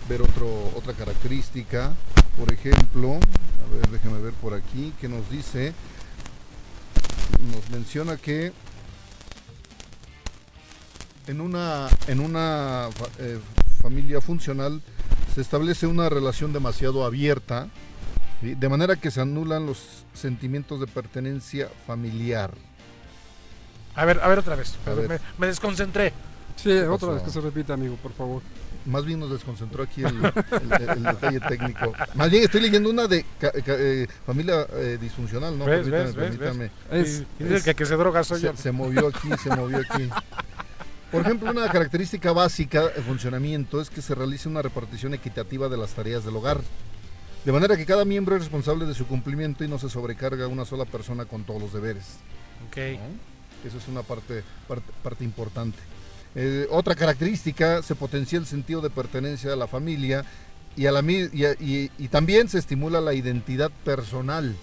Speaker 3: ver otra característica, por ejemplo, a ver, déjeme ver por aquí, que nos dice, nos menciona que en una, en una eh, familia funcional se establece una relación demasiado abierta, de manera que se anulan los sentimientos de pertenencia familiar.
Speaker 1: A ver, a ver otra vez. Me, desconcentré.
Speaker 2: Sí, otra vez que se repita, amigo, por favor.
Speaker 3: Más bien nos desconcentró aquí el, detalle técnico. Más bien estoy leyendo una de eh, familia eh, disfuncional, ¿no?
Speaker 1: ¿Ves, permítame, que, que se droga soy
Speaker 3: se, Se movió aquí, se movió aquí. Por ejemplo, una característica básica de funcionamiento es que se realice una repartición equitativa de las tareas del hogar. De manera que cada miembro es responsable de su cumplimiento y no se sobrecarga a una sola persona con todos los deberes.
Speaker 1: Okay.
Speaker 3: Eso es una parte, parte, importante. Eh, otra característica, se potencia el sentido de pertenencia a la familia y, a la, y también se estimula la identidad personal.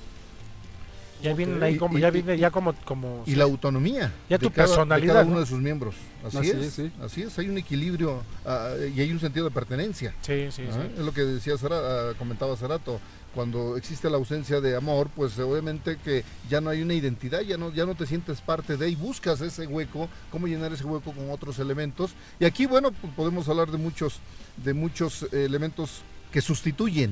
Speaker 1: Ya viene ahí como, ya viene ya como, como
Speaker 3: y la autonomía
Speaker 1: ya tu personalidad de
Speaker 3: cada uno de sus miembros. Así, es, así es. Hay un equilibrio ah, y hay un sentido de pertenencia.
Speaker 1: Sí sí,
Speaker 3: ah, es lo que decía ah, comentaba hace rato cuando existe la ausencia de amor pues obviamente que ya no hay una identidad ya no ya no te sientes parte de y buscas ese hueco cómo llenar ese hueco con otros elementos y aquí bueno pues podemos hablar de muchos de muchos elementos que sustituyen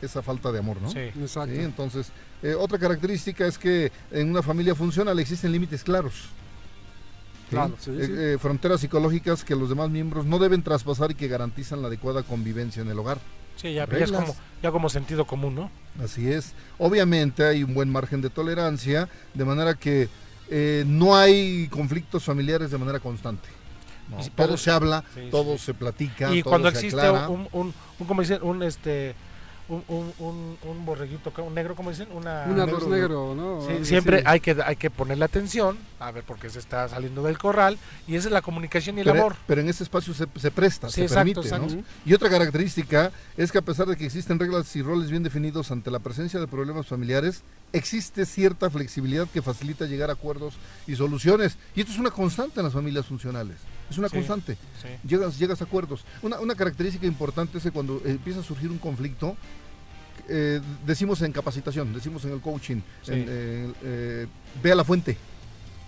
Speaker 3: esa falta de amor, ¿no?
Speaker 1: Sí, exacto.
Speaker 3: Entonces, eh, otra característica es que en una familia funcional existen límites claros.
Speaker 1: Claro,
Speaker 3: sí, eh, eh, fronteras psicológicas que los demás miembros no deben traspasar y que garantizan la adecuada convivencia en el hogar.
Speaker 1: Sí, ya, es como, ya como sentido común, ¿no?
Speaker 3: Así es. Obviamente hay un buen margen de tolerancia, de manera que no hay conflictos familiares de manera constante. todo se habla, todo se platica.
Speaker 1: Y cuando existe un, un, un, como un, este, un, un, un, borreguito, un negro, como dicen, una,
Speaker 2: un arroz negro, ¿no?
Speaker 1: siempre hay que hay que ponerle atención, a ver por qué se está saliendo del corral, y esa es la comunicación y el amor.
Speaker 3: Pero en ese espacio se, se presta, se permite, Y otra característica es que a pesar de que existen reglas y roles bien definidos ante la presencia de problemas familiares, existe cierta flexibilidad que facilita llegar a acuerdos y soluciones. Y esto es una constante en las familias funcionales. Es una constante. Llegas, llegas a acuerdos. Una, una característica importante es que cuando empieza a surgir un conflicto, eh, decimos en capacitación, decimos en el coaching, eh, eh, ve a la fuente.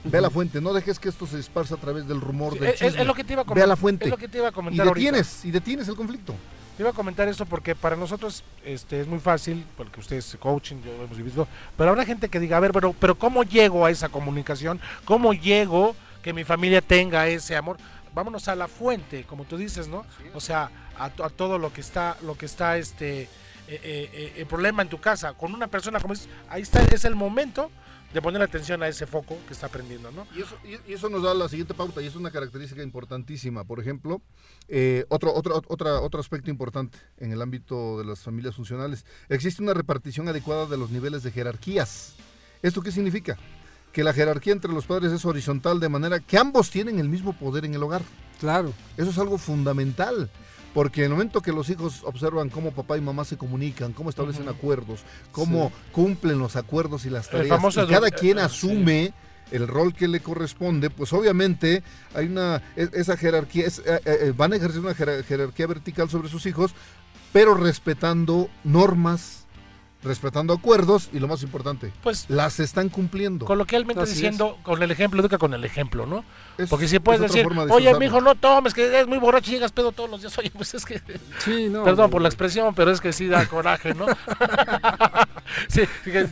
Speaker 3: Ve a la fuente, no dejes que esto se esparza a través del rumor del
Speaker 1: chisme. Es, lo que te iba a
Speaker 3: Ve a la fuente.
Speaker 1: Es lo que te iba a comentar
Speaker 3: y detienes, y detienes el conflicto.
Speaker 1: Te iba a comentar esto porque para nosotros este, es muy fácil, porque ustedes coaching, yo hemos vivido, pero habrá gente que diga, a ver, pero, pero ¿cómo llego a esa comunicación? ¿Cómo llego que mi familia tenga ese amor? Vámonos a la fuente, como tú dices, ¿no? O sea, a, a todo lo que está, lo que está este eh, eh, eh, el problema en tu casa con una persona como dices, ahí está, es el momento de poner atención a ese foco que está prendiendo, ¿no?
Speaker 3: Y eso, y, eso nos da la siguiente pauta y es una característica importantísima. Por ejemplo, otro, otro, otra, otro aspecto importante en el ámbito de las familias funcionales, existe una repartición adecuada de los niveles de jerarquías. ¿Esto qué significa? Que la jerarquía entre los padres es horizontal de manera que ambos tienen el mismo poder en el hogar.
Speaker 2: Claro.
Speaker 3: Eso es algo fundamental. Porque en el momento que los hijos observan cómo papá y mamá se comunican, cómo establecen acuerdos, cómo cumplen los acuerdos y las tareas, y cada quien asume el rol que le corresponde, pues obviamente hay una e, esa jerarquía, es, eh, eh, van a ejercer una jerarquía vertical sobre sus hijos, pero respetando normas respetando acuerdos y lo más importante, pues las están cumpliendo.
Speaker 1: Coloquialmente diciendo, con el ejemplo, educa con el ejemplo, ¿no? Porque si puedes decir, oye, mi hijo, no tomes, que es muy borracho y llegas pedo todos los días. Oye, pues es que. Sí, no, Perdón por la expresión, pero es que sí da coraje, ¿no? sí,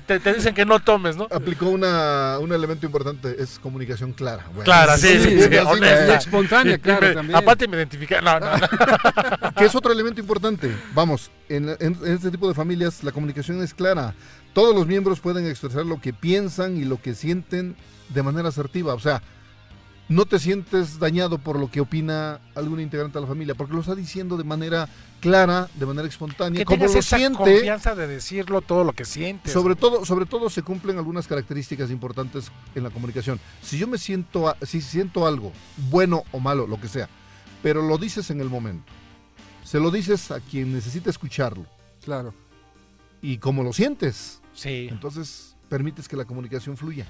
Speaker 1: te, dicen que no tomes, ¿no?
Speaker 3: Aplicó una, un elemento importante, es comunicación clara.
Speaker 1: clara, sí, sí, sí,
Speaker 2: espontánea, claro, también.
Speaker 1: Aparte me identifica, no, no,
Speaker 3: no. que es otro elemento importante. Vamos, en, en este tipo de familias la comunicación es clara. Todos los miembros pueden expresar lo que piensan y lo que sienten de manera asertiva. O sea, no te sientes dañado por lo que opina algún integrante de la familia, porque lo está diciendo de manera clara, de manera espontánea,
Speaker 1: que
Speaker 3: como lo
Speaker 1: esa
Speaker 3: siente.
Speaker 1: confianza de decirlo todo lo que siente.
Speaker 3: Sobre todo, sobre todo se cumplen algunas características importantes en la comunicación. Si yo me siento, si siento algo, bueno o malo, lo que sea, pero lo dices en el momento, se lo dices a quien necesita escucharlo.
Speaker 2: Claro
Speaker 3: y cómo lo sientes.
Speaker 1: Sí.
Speaker 3: Entonces permites que la comunicación fluya.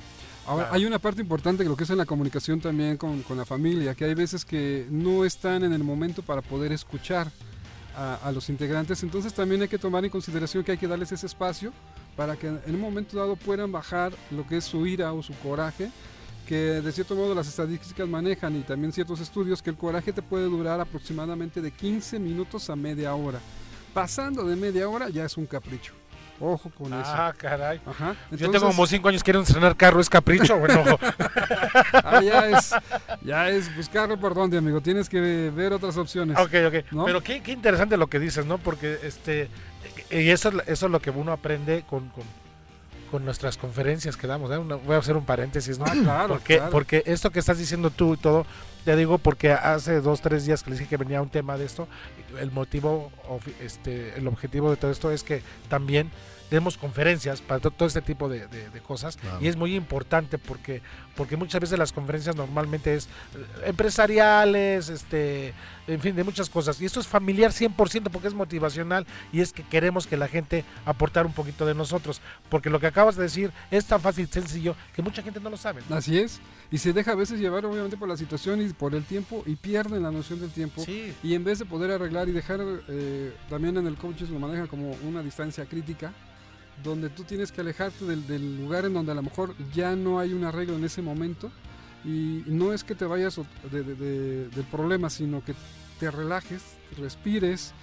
Speaker 2: Ahora, hay una parte importante que lo que es en la comunicación también con, la familia, que hay veces que no están en el momento para poder escuchar a, los integrantes, entonces también hay que tomar en consideración que hay que darles ese espacio para que en un momento dado puedan bajar lo que es su ira o su coraje, que de cierto modo las estadísticas manejan y también ciertos estudios que el coraje te puede durar aproximadamente de 15 minutos a media hora. Pasando de media hora ya es un capricho. Ojo con eso.
Speaker 1: Ah, caray. Ajá. Yo tengo como cinco años, quiero estrenar carro, ¿es capricho? Bueno.
Speaker 2: ah, ya es, ya es buscarlo por dónde, amigo. Tienes que ver otras opciones.
Speaker 1: Ok, ok. Pero qué, qué, interesante lo que dices, ¿no? Porque este, y eso, eso es lo que uno aprende con, con, con nuestras conferencias que damos. ¿eh? voy a hacer un paréntesis, ¿no?
Speaker 2: Ah, claro,
Speaker 1: porque, porque esto que estás diciendo tú y todo, te digo porque hace dos, tres días que les dije que venía un tema de esto, el motivo, este, el objetivo de todo esto es que también tenemos conferencias para todo este tipo de, cosas y es muy importante porque porque muchas veces las conferencias normalmente es eh, empresariales, este, en fin, de muchas cosas. Y esto es familiar 100% porque es motivacional y es que queremos que la gente aportar un poquito de nosotros. Porque lo que acabas de decir es tan fácil, sencillo, que mucha gente no lo sabe.
Speaker 2: Así es. Y se deja a veces llevar obviamente por la situación y por el tiempo y pierden la noción del tiempo. Y en vez de poder arreglar y dejar, eh, también en el coaching lo maneja como una distancia crítica donde tú tienes que alejarte del, lugar en donde a lo mejor ya no hay un arreglo en ese momento y no es que te vayas del problema, sino que te relajes, respires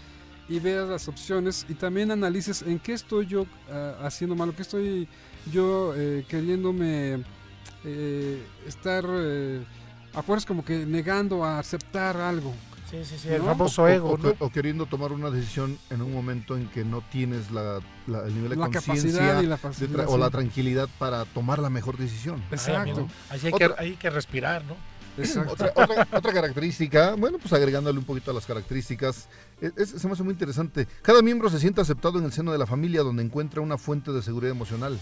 Speaker 2: y veas las opciones y también analices en qué estoy yo ah, haciendo malo, qué estoy yo eh, queriéndome eh, estar eh, a fuerzas como que negando a aceptar algo.
Speaker 1: Sí, sí, sí, el famoso ego.
Speaker 3: O, queriendo tomar una decisión en un momento en que no tienes la, el nivel de conciencia o la tranquilidad para tomar la mejor decisión.
Speaker 1: Exacto. Así hay, que, hay que respirar, ¿no?
Speaker 3: Otra, otra, característica, bueno, pues agregándole un poquito a las características, es, se me hace muy interesante. Cada miembro se siente aceptado en el seno de la familia donde encuentra una fuente de seguridad emocional.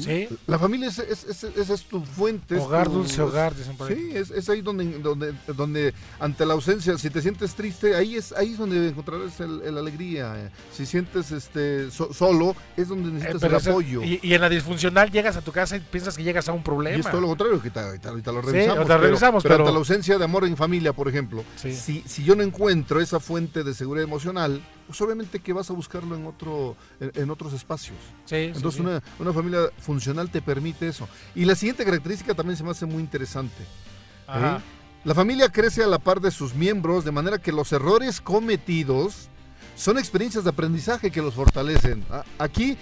Speaker 1: Sí.
Speaker 3: La familia es, es, es, tu fuente.
Speaker 1: Hogar, dulce hogar,
Speaker 3: Sí, es, ahí donde, donde, donde ante la ausencia, si te sientes triste, ahí es ahí es donde encontrarás la alegría. Si sientes este solo, es donde eh, necesitas el apoyo.
Speaker 1: Y, en la disfuncional llegas a tu casa y piensas que llegas a un problema.
Speaker 3: Y es todo lo contrario, que ahorita, lo revisamos. pero, ante la ausencia de amor en familia, por ejemplo, si, si yo no encuentro esa fuente de seguridad emocional, pues obviamente que vas a buscarlo en otro en, otros espacios. Entonces Una, una, familia funcional te permite eso. Y la siguiente característica también se me hace muy interesante. ¿eh? La familia crece a la par de sus miembros, de manera que los errores cometidos son experiencias de aprendizaje que los fortalecen. Aquí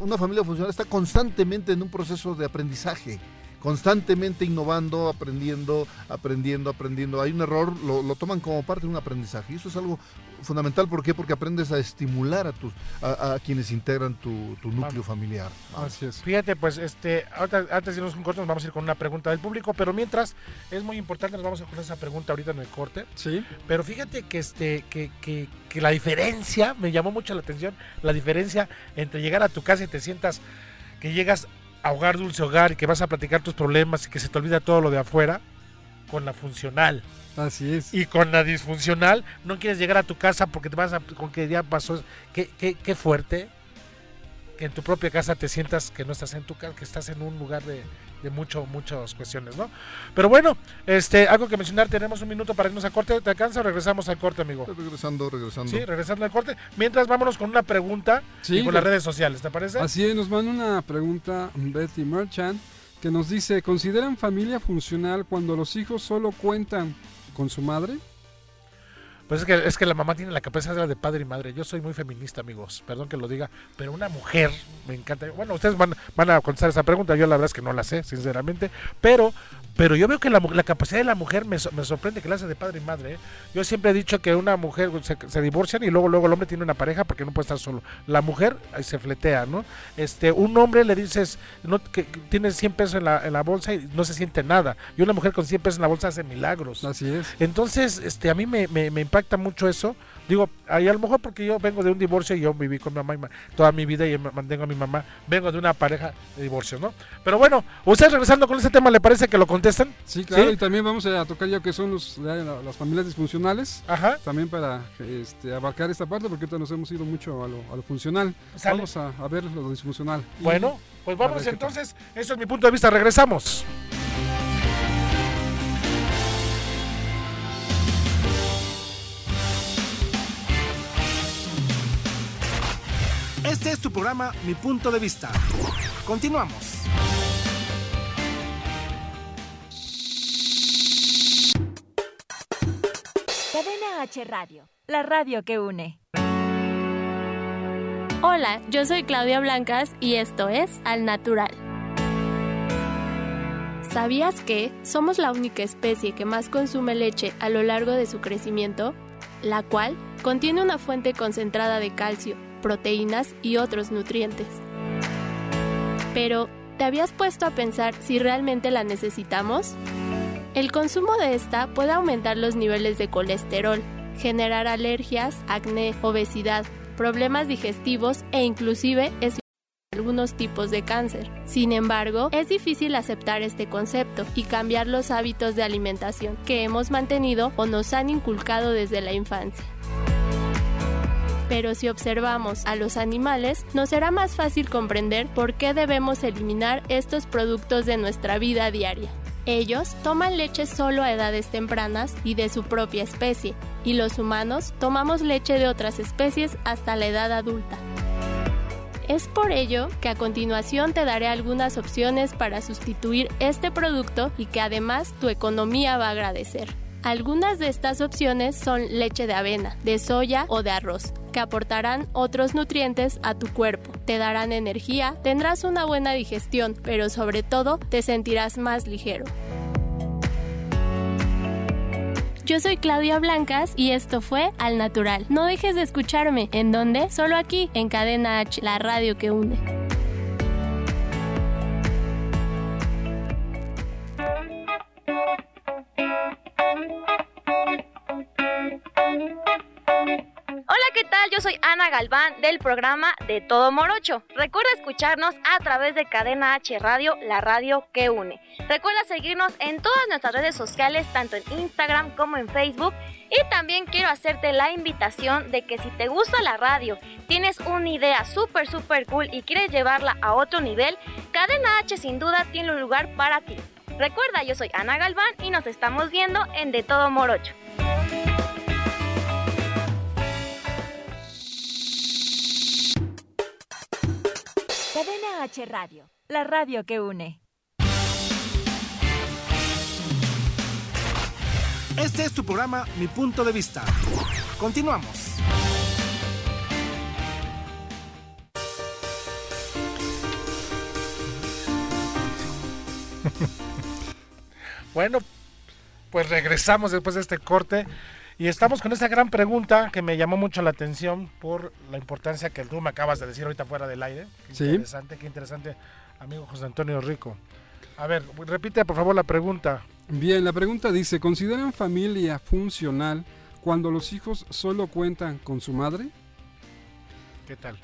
Speaker 3: una familia funcional está constantemente en un proceso de aprendizaje constantemente innovando, aprendiendo, aprendiendo, aprendiendo. Hay un error, lo, toman como parte de un aprendizaje. Y eso es algo fundamental. ¿Por qué? Porque aprendes a estimular a tus a, quienes integran tu, núcleo familiar.
Speaker 1: Así es. Fíjate, pues este, antes de irnos un corte, nos vamos a ir con una pregunta del público, pero mientras es muy importante, nos vamos a con esa pregunta ahorita en el corte.
Speaker 2: Sí.
Speaker 1: Pero fíjate que este, que, que, que la diferencia, me llamó mucho la atención, la diferencia entre llegar a tu casa y te sientas que llegas a hogar dulce hogar y que vas a platicar tus problemas y que se te olvida todo lo de afuera, con la funcional.
Speaker 2: Así es.
Speaker 1: Y con la disfuncional, no quieres llegar a tu casa porque te vas a, con que ya pasó. Qué, qué, qué fuerte que en tu propia casa te sientas que no estás en tu casa, que estás en un lugar de, de mucho, muchas cuestiones, ¿no? Pero bueno, este, algo que mencionar, tenemos un minuto para irnos a corte. ¿Te alcanza o regresamos al corte, amigo?
Speaker 3: Regresando, regresando.
Speaker 1: Sí, regresando al corte. Mientras vámonos con una pregunta y con las redes sociales, ¿te parece?
Speaker 2: Así es, nos manda una pregunta Betty Merchant que nos dice, ¿consideran familia funcional cuando los hijos solo cuentan con su madre?
Speaker 1: Pues es que, es que la mamá tiene la capacidad de padre y madre. Yo soy muy feminista, amigos. Perdón que lo diga. Pero una mujer, me encanta. Bueno, ustedes van, van a contestar esa pregunta. Yo la verdad es que no la sé, sinceramente. Pero pero yo veo que la, la capacidad de la mujer me, me, sorprende que la hace de padre y madre. ¿eh? Yo siempre he dicho que una mujer se, se, divorcian y luego luego el hombre tiene una pareja porque no puede estar solo. La mujer ahí se fletea, ¿no? Este, un hombre le dices no, que tiene 100 pesos en la, en la bolsa y no se siente nada. Y una mujer con 100 pesos en la bolsa hace milagros.
Speaker 2: Así es.
Speaker 1: Entonces, este, a mí me, me, me impacta mucho eso. Digo, ahí a lo mejor porque yo vengo de un divorcio y yo viví con mi mamá toda mi vida y mantengo a mi mamá. Vengo de una pareja de divorcio, ¿no? Pero bueno, ustedes regresando con ese tema, ¿le parece que lo contestan?
Speaker 2: Sí, claro, y también vamos a tocar ya que son los, las familias disfuncionales.
Speaker 1: Ajá.
Speaker 2: También para este, abarcar esta parte, porque ahorita nos hemos ido mucho a lo, a lo funcional. Vamos a, a, ver lo disfuncional.
Speaker 1: Bueno, pues vamos entonces. Eso es mi punto de vista. Regresamos.
Speaker 10: Este es tu programa Mi Punto de Vista. Continuamos.
Speaker 7: Cadena H Radio, la radio que une.
Speaker 6: Hola, yo soy Claudia Blancas y esto es Al Natural. ¿Sabías que somos la única especie que más consume leche a lo largo de su crecimiento? La cual contiene una fuente concentrada de calcio proteínas y otros nutrientes. Pero, ¿te habías puesto a pensar si realmente la necesitamos? El consumo de esta puede aumentar los niveles de colesterol, generar alergias, acné, obesidad, problemas digestivos e inclusive es algunos tipos de cáncer. Sin embargo, es difícil aceptar este concepto y cambiar los hábitos de alimentación que hemos mantenido o nos han inculcado desde la infancia pero si observamos a los animales, nos será más fácil comprender por qué debemos eliminar estos productos de nuestra vida diaria. Ellos toman leche solo a edades tempranas y de su propia especie, y los humanos tomamos leche de otras especies hasta la edad adulta. Es por ello que a continuación te daré algunas opciones para sustituir este producto y que además tu economía va a agradecer. Algunas de estas opciones son leche de avena, de soya o de arroz, que aportarán otros nutrientes a tu cuerpo, te darán energía, tendrás una buena digestión, pero sobre todo te sentirás más ligero. Yo soy Claudia Blancas y esto fue Al Natural. No dejes de escucharme. ¿En dónde? Solo aquí, en Cadena H, la radio que une.
Speaker 11: Hola, ¿qué tal? Yo soy Ana Galván del programa De Todo Morocho. Recuerda escucharnos a través de Cadena H Radio, la radio que une. Recuerda seguirnos en todas nuestras redes sociales, tanto en Instagram como en Facebook. Y también quiero hacerte la invitación de que si te gusta la radio, tienes una idea súper, súper cool y quieres llevarla a otro nivel, Cadena H sin duda tiene un lugar para ti. Recuerda, yo soy Ana Galván y nos estamos viendo en De Todo Morocho.
Speaker 7: Cadena H Radio, la radio que une.
Speaker 12: Este es tu programa Mi Punto de Vista. Continuamos.
Speaker 1: bueno, pues regresamos después de este corte y estamos con esta gran pregunta que me llamó mucho la atención por la importancia que tú me acabas de decir ahorita fuera del aire. Qué
Speaker 2: sí.
Speaker 1: interesante, qué interesante, amigo José Antonio Rico. A ver, repite por favor la pregunta.
Speaker 2: Bien, la pregunta dice, ¿consideran familia funcional cuando los hijos solo cuentan con su madre?
Speaker 1: ¿Qué tal?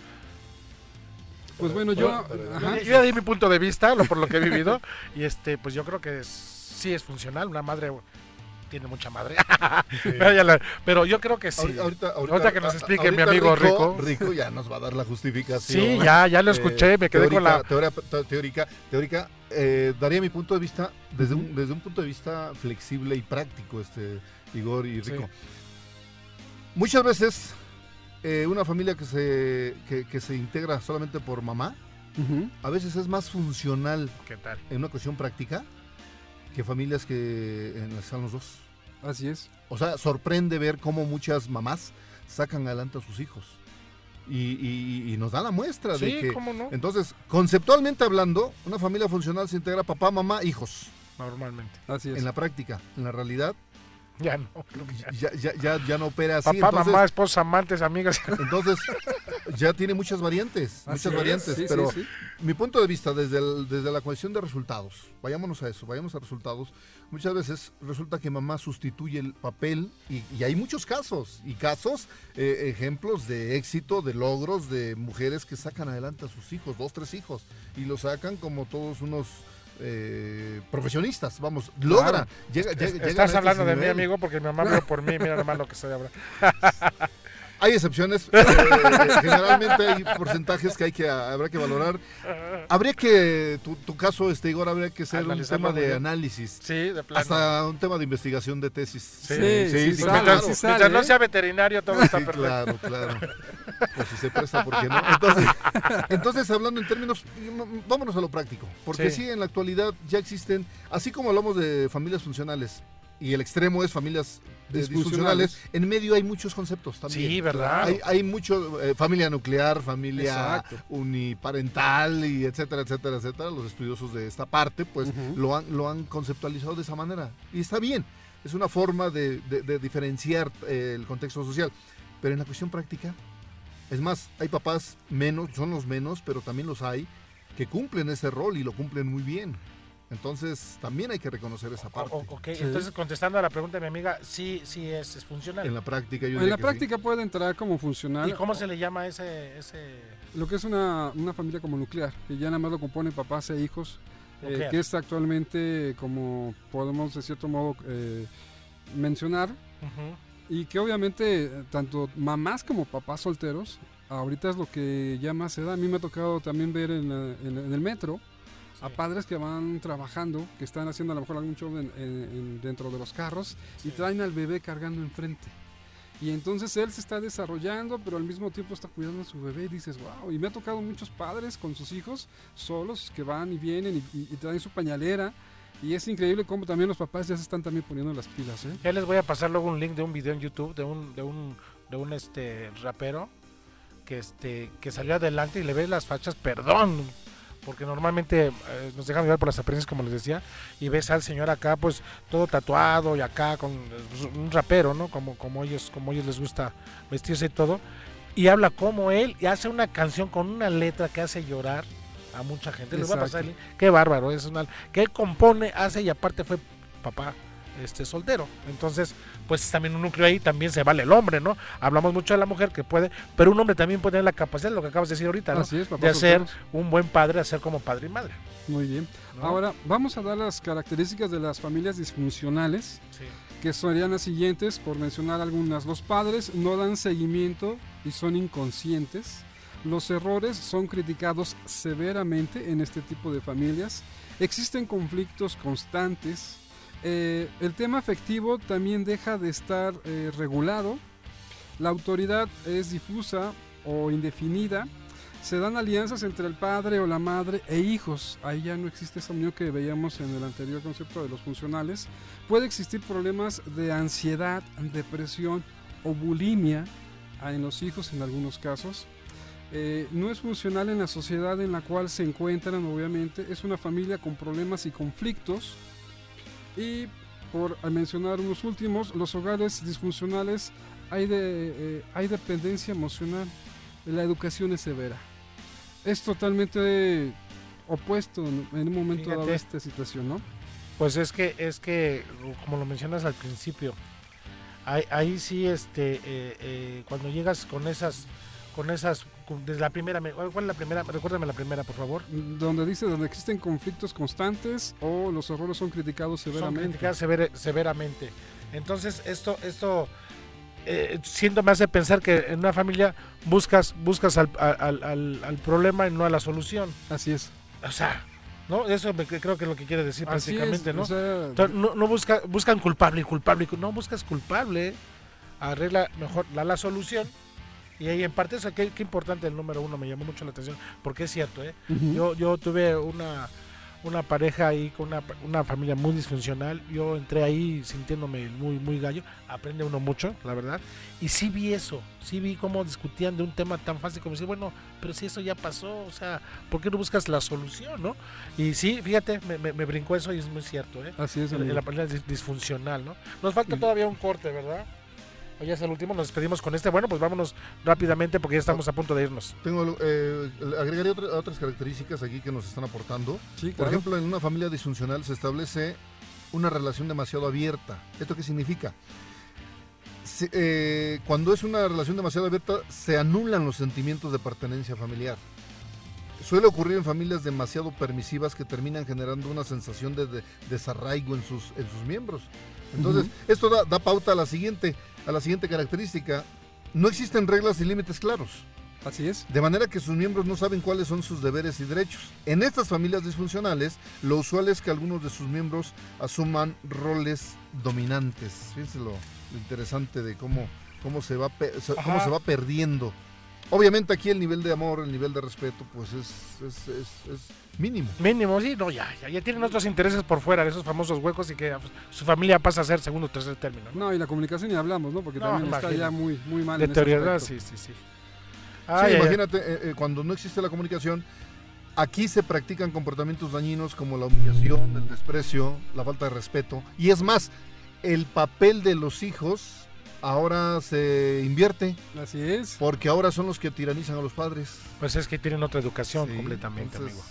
Speaker 2: Pues bueno, yo,
Speaker 1: yo, yo ya di mi punto de vista, lo por lo que he vivido, y este, pues yo creo que sí es funcional. Una madre tiene mucha madre. Sí. pero, yo creo que sí.
Speaker 3: Ahorita, ahorita,
Speaker 1: ahorita que nos explique mi amigo Rico,
Speaker 3: Rico. Rico ya nos va a dar la justificación.
Speaker 1: Sí, ya, ya lo escuché, me quedé
Speaker 3: teórica,
Speaker 1: con la...
Speaker 3: Teoría, teórica, teórica eh, daría mi punto de vista desde, un, desde un punto de vista flexible y práctico, este Igor y Rico. Sí. Muchas veces eh, una familia que se, que, que, se integra solamente por mamá, uh -huh. a veces es más funcional en una cuestión práctica que familias que en las están los dos.
Speaker 2: Así es.
Speaker 3: O sea, sorprende ver cómo muchas mamás sacan adelante a sus hijos. Y, y, y nos da la muestra
Speaker 1: sí,
Speaker 3: de que.
Speaker 1: ¿cómo no?
Speaker 3: Entonces, conceptualmente hablando, una familia funcional se integra papá, mamá, hijos.
Speaker 1: Normalmente.
Speaker 2: Así es.
Speaker 3: En la práctica. En la realidad,
Speaker 1: ya no.
Speaker 3: Ya, ya, ya, ya no opera así.
Speaker 1: Papá, entonces, mamá, esposa, amantes, amigas.
Speaker 3: Entonces, ya tiene muchas variantes.
Speaker 2: Así
Speaker 3: muchas
Speaker 2: es.
Speaker 3: variantes.
Speaker 2: Sí,
Speaker 3: pero
Speaker 2: sí, sí.
Speaker 3: mi punto de vista, desde, el, desde la cuestión de resultados, vayámonos a eso, vayamos a resultados. Muchas veces resulta que mamá sustituye el papel y, y hay muchos casos. Y casos, eh, ejemplos de éxito, de logros de mujeres que sacan adelante a sus hijos, dos, tres hijos. Y lo sacan como todos unos eh, profesionistas, vamos. Llega, llega,
Speaker 1: Estás hablando de mi amigo porque mi mamá habló por mí, mira nomás lo que estoy hablando.
Speaker 3: hay excepciones, eh, generalmente hay porcentajes que hay que habrá que valorar. Habría que, tu, tu caso, este Igor, habría que ser un tema de análisis.
Speaker 1: Sí, de plano.
Speaker 3: Hasta un tema de investigación de tesis.
Speaker 1: Sí, sí, sí, sí sale, mientras, sale, mientras no sea veterinario, todo está perfecto.
Speaker 3: Claro, claro. Pues si se presta, ¿por qué no? Entonces, entonces, hablando en términos, vámonos a lo práctico. Porque sí. sí, en la actualidad ya existen, así como hablamos de familias funcionales, y el extremo es familias disfuncionales. En medio hay muchos conceptos también.
Speaker 1: Sí, ¿verdad?
Speaker 3: Hay, hay mucho, eh, familia nuclear, familia Exacto. uniparental y etcétera, etcétera, etcétera. Los estudiosos de esta parte, pues uh -huh. lo, han, lo han conceptualizado de esa manera. Y está bien. Es una forma de, de, de diferenciar eh, el contexto social. Pero en la cuestión práctica, es más, hay papás menos, son los menos, pero también los hay que cumplen ese rol y lo cumplen muy bien. Entonces, también hay que reconocer esa parte.
Speaker 1: O, okay. sí. Entonces, contestando a la pregunta de mi amiga, sí, sí es, es funcional.
Speaker 3: En la práctica, yo
Speaker 2: En la práctica sí. puede entrar como funcional.
Speaker 1: ¿Y cómo se le llama ese...? ese...
Speaker 2: Lo que es una, una familia como nuclear, que ya nada más lo componen papás e hijos, eh, que es actualmente, como podemos de cierto modo eh, mencionar, uh -huh. y que obviamente tanto mamás como papás solteros, ahorita es lo que ya más se da. A mí me ha tocado también ver en, en, en el metro, a padres que van trabajando, que están haciendo a lo mejor algún show en, en, en, dentro de los carros sí. y traen al bebé cargando enfrente. Y entonces él se está desarrollando, pero al mismo tiempo está cuidando a su bebé y dices, wow, y me ha tocado muchos padres con sus hijos solos que van y vienen y, y, y traen su pañalera. Y es increíble cómo también los papás ya se están también poniendo las pilas. ¿eh?
Speaker 1: Ya les voy a pasar luego un link de un video en YouTube de un, de un, de un este rapero que, este, que salió adelante y le ve las fachas, perdón, porque normalmente eh, nos dejan llevar por las apariencias como les decía y ves al señor acá pues todo tatuado y acá con pues, un rapero no como como ellos como ellos les gusta vestirse y todo. Y habla como él y hace una canción con una letra que hace llorar a mucha gente. Les va a pasar qué bárbaro es una que él compone hace y aparte fue papá este soltero. Entonces, pues también un núcleo ahí también se vale el hombre, ¿no? Hablamos mucho de la mujer que puede, pero un hombre también puede tener la capacidad, lo que acabas de decir ahorita, ¿no? de hacer un buen padre, hacer como padre y madre.
Speaker 2: Muy bien. Ahora, vamos a dar las características de las familias disfuncionales, que serían las siguientes, por mencionar algunas. Los padres no dan seguimiento y son inconscientes. Los errores son criticados severamente en este tipo de familias. Existen conflictos constantes. Eh, el tema afectivo también deja de estar eh, regulado. La autoridad es difusa o indefinida. Se dan alianzas entre el padre o la madre e hijos. Ahí ya no existe esa unión que veíamos en el anterior concepto de los funcionales. Puede existir problemas de ansiedad, depresión o bulimia en los hijos en algunos casos. Eh, no es funcional en la sociedad en la cual se encuentran, obviamente. Es una familia con problemas y conflictos. Y por mencionar unos últimos, los hogares disfuncionales hay, de, eh, hay dependencia emocional. La educación es severa. Es totalmente opuesto en un momento dado a esta situación, ¿no?
Speaker 1: Pues es que, es que, como lo mencionas al principio, ahí, sí, este, eh, cuando llegas con esas, con esas desde la primera, ¿cuál es la primera? Recuérdame la primera, por favor.
Speaker 2: Donde dice, donde existen conflictos constantes o los errores son criticados severamente. Son
Speaker 1: criticados severamente. Entonces, esto, esto eh, siento me hace pensar que en una familia buscas, buscas al, al, problema y no a la solución.
Speaker 2: Así es.
Speaker 1: O sea, ¿no? Eso creo que es lo que quiere decir prácticamente, ¿no? ¿no? busca, buscan culpable y culpable, no buscas culpable, arregla mejor la, la solución y ahí en parte, eso, qué, importante el número uno, me llamó mucho la atención, porque es cierto, ¿eh? yo, yo tuve una, una pareja ahí con una, una, familia muy disfuncional, yo entré ahí sintiéndome muy, muy gallo, aprende uno mucho, la verdad, y sí vi eso, sí vi cómo discutían de un tema tan fácil como decir, bueno, pero si eso ya pasó, o sea, ¿por qué no buscas la solución, no? Y sí, fíjate, me, me, brincó eso y es muy cierto, ¿eh?
Speaker 2: Así es.
Speaker 1: La, familia disfuncional, ¿no? Nos falta todavía un corte, ¿verdad? O ya es el último, nos despedimos con este. Bueno, pues vámonos rápidamente porque ya estamos a punto de irnos.
Speaker 3: Tengo, eh, agregaría otras características aquí que nos están aportando. Por ejemplo, en una familia disfuncional se establece una relación demasiado abierta. ¿Esto qué significa? Eh, cuando es una relación demasiado abierta, se anulan los sentimientos de pertenencia familiar. Suele ocurrir en familias demasiado permisivas que terminan generando una sensación de, desarraigo en sus, en sus miembros. Entonces, esto da, da pauta a la siguiente a la siguiente característica. No existen reglas y límites claros.
Speaker 2: Así es.
Speaker 3: De manera que sus miembros no saben cuáles son sus deberes y derechos. En estas familias disfuncionales, lo usual es que algunos de sus miembros asuman roles dominantes. Fíjense lo, interesante de cómo, cómo, se va, cómo se va perdiendo Obviamente aquí el nivel de amor, el nivel de respeto, pues es, es, es, mínimo.
Speaker 1: Mínimo, sí, no, ya, ya, tienen otros intereses por fuera, esos famosos huecos y que pues, su familia pasa a ser segundo o tercer término.
Speaker 2: ¿no? y la comunicación ni hablamos, ¿no? Porque también está ya muy, muy mal.
Speaker 1: De teoría, sí, sí, sí.
Speaker 3: sí, imagínate, eh, eh, cuando no existe la comunicación, aquí se practican comportamientos dañinos como la humillación, el desprecio, la falta de respeto. Y es más, el papel de los hijos ahora se invierte.
Speaker 2: Así es.
Speaker 3: Porque ahora son los que tiranizan a los padres.
Speaker 1: Pues es que tienen otra educación completamente, amigo.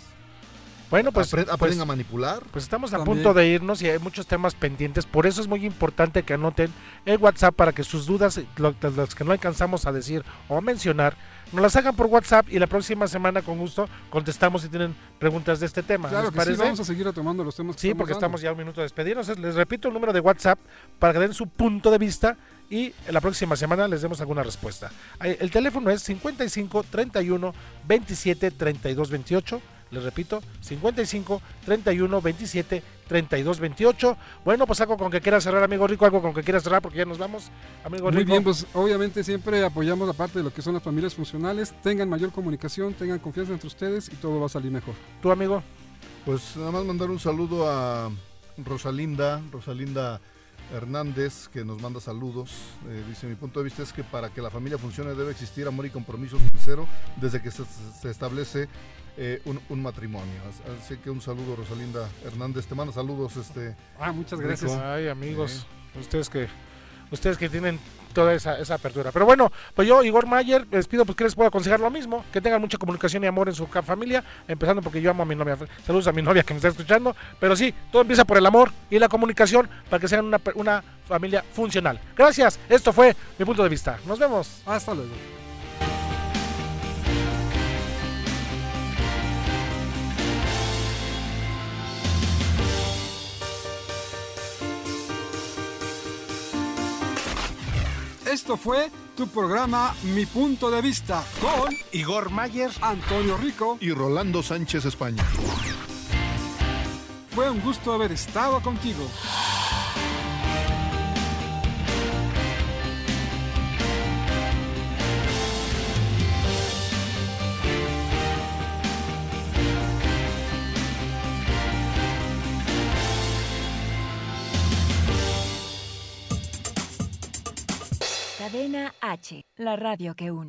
Speaker 1: Bueno, pues
Speaker 3: aprenden pues, a manipular.
Speaker 1: Pues estamos a punto de irnos y hay muchos temas pendientes. Por eso es muy importante que anoten el WhatsApp para que sus dudas, las que no alcanzamos a decir o a mencionar, nos las hagan por WhatsApp y la próxima semana con gusto contestamos si tienen preguntas de este tema.
Speaker 2: Claro que sí, vamos a seguir retomando los temas.
Speaker 1: sí, porque estamos ya a un minuto de despedirnos. Les repito el número de WhatsApp para que den su punto de vista y la próxima semana les demos alguna respuesta. El teléfono es 55 31 27 32 28. Les repito, 55 31 27 32 28. Bueno, pues algo con que quieras cerrar, amigo Rico, algo con que quieras cerrar porque ya nos vamos, amigo Rico.
Speaker 2: Muy bien, pues obviamente siempre apoyamos la parte de lo que son las familias funcionales. Tengan mayor comunicación, tengan confianza entre ustedes y todo va a salir mejor.
Speaker 1: ¿Tu amigo?
Speaker 3: Pues nada más mandar un saludo a Rosalinda, Rosalinda Hernández, que nos manda saludos. Eh, dice, mi punto de vista es que para que la familia funcione debe existir amor y compromiso sincero desde que se, establece eh, un, matrimonio. Así que un saludo, Rosalinda Hernández. Te manda saludos. este
Speaker 2: Ah, muchas gracias.
Speaker 1: Ay, amigos, ustedes que ustedes que tienen toda esa, apertura. Pero bueno, pues yo, Igor Mayer, les pido pues, que les pueda aconsejar lo mismo, que tengan mucha comunicación y amor en su familia, empezando porque yo amo a mi novia. Saludos a mi novia que me está escuchando, pero sí, todo empieza por el amor y la comunicación para que sean una, una familia funcional. Gracias, esto fue mi punto de vista. Nos vemos.
Speaker 2: Hasta luego. Esto fue tu programa Mi Punto de Vista con
Speaker 13: Igor Mayer,
Speaker 2: Antonio Rico
Speaker 3: y Rolando Sánchez España.
Speaker 2: Fue un gusto haber estado contigo.
Speaker 7: Cadena H, la radio que une.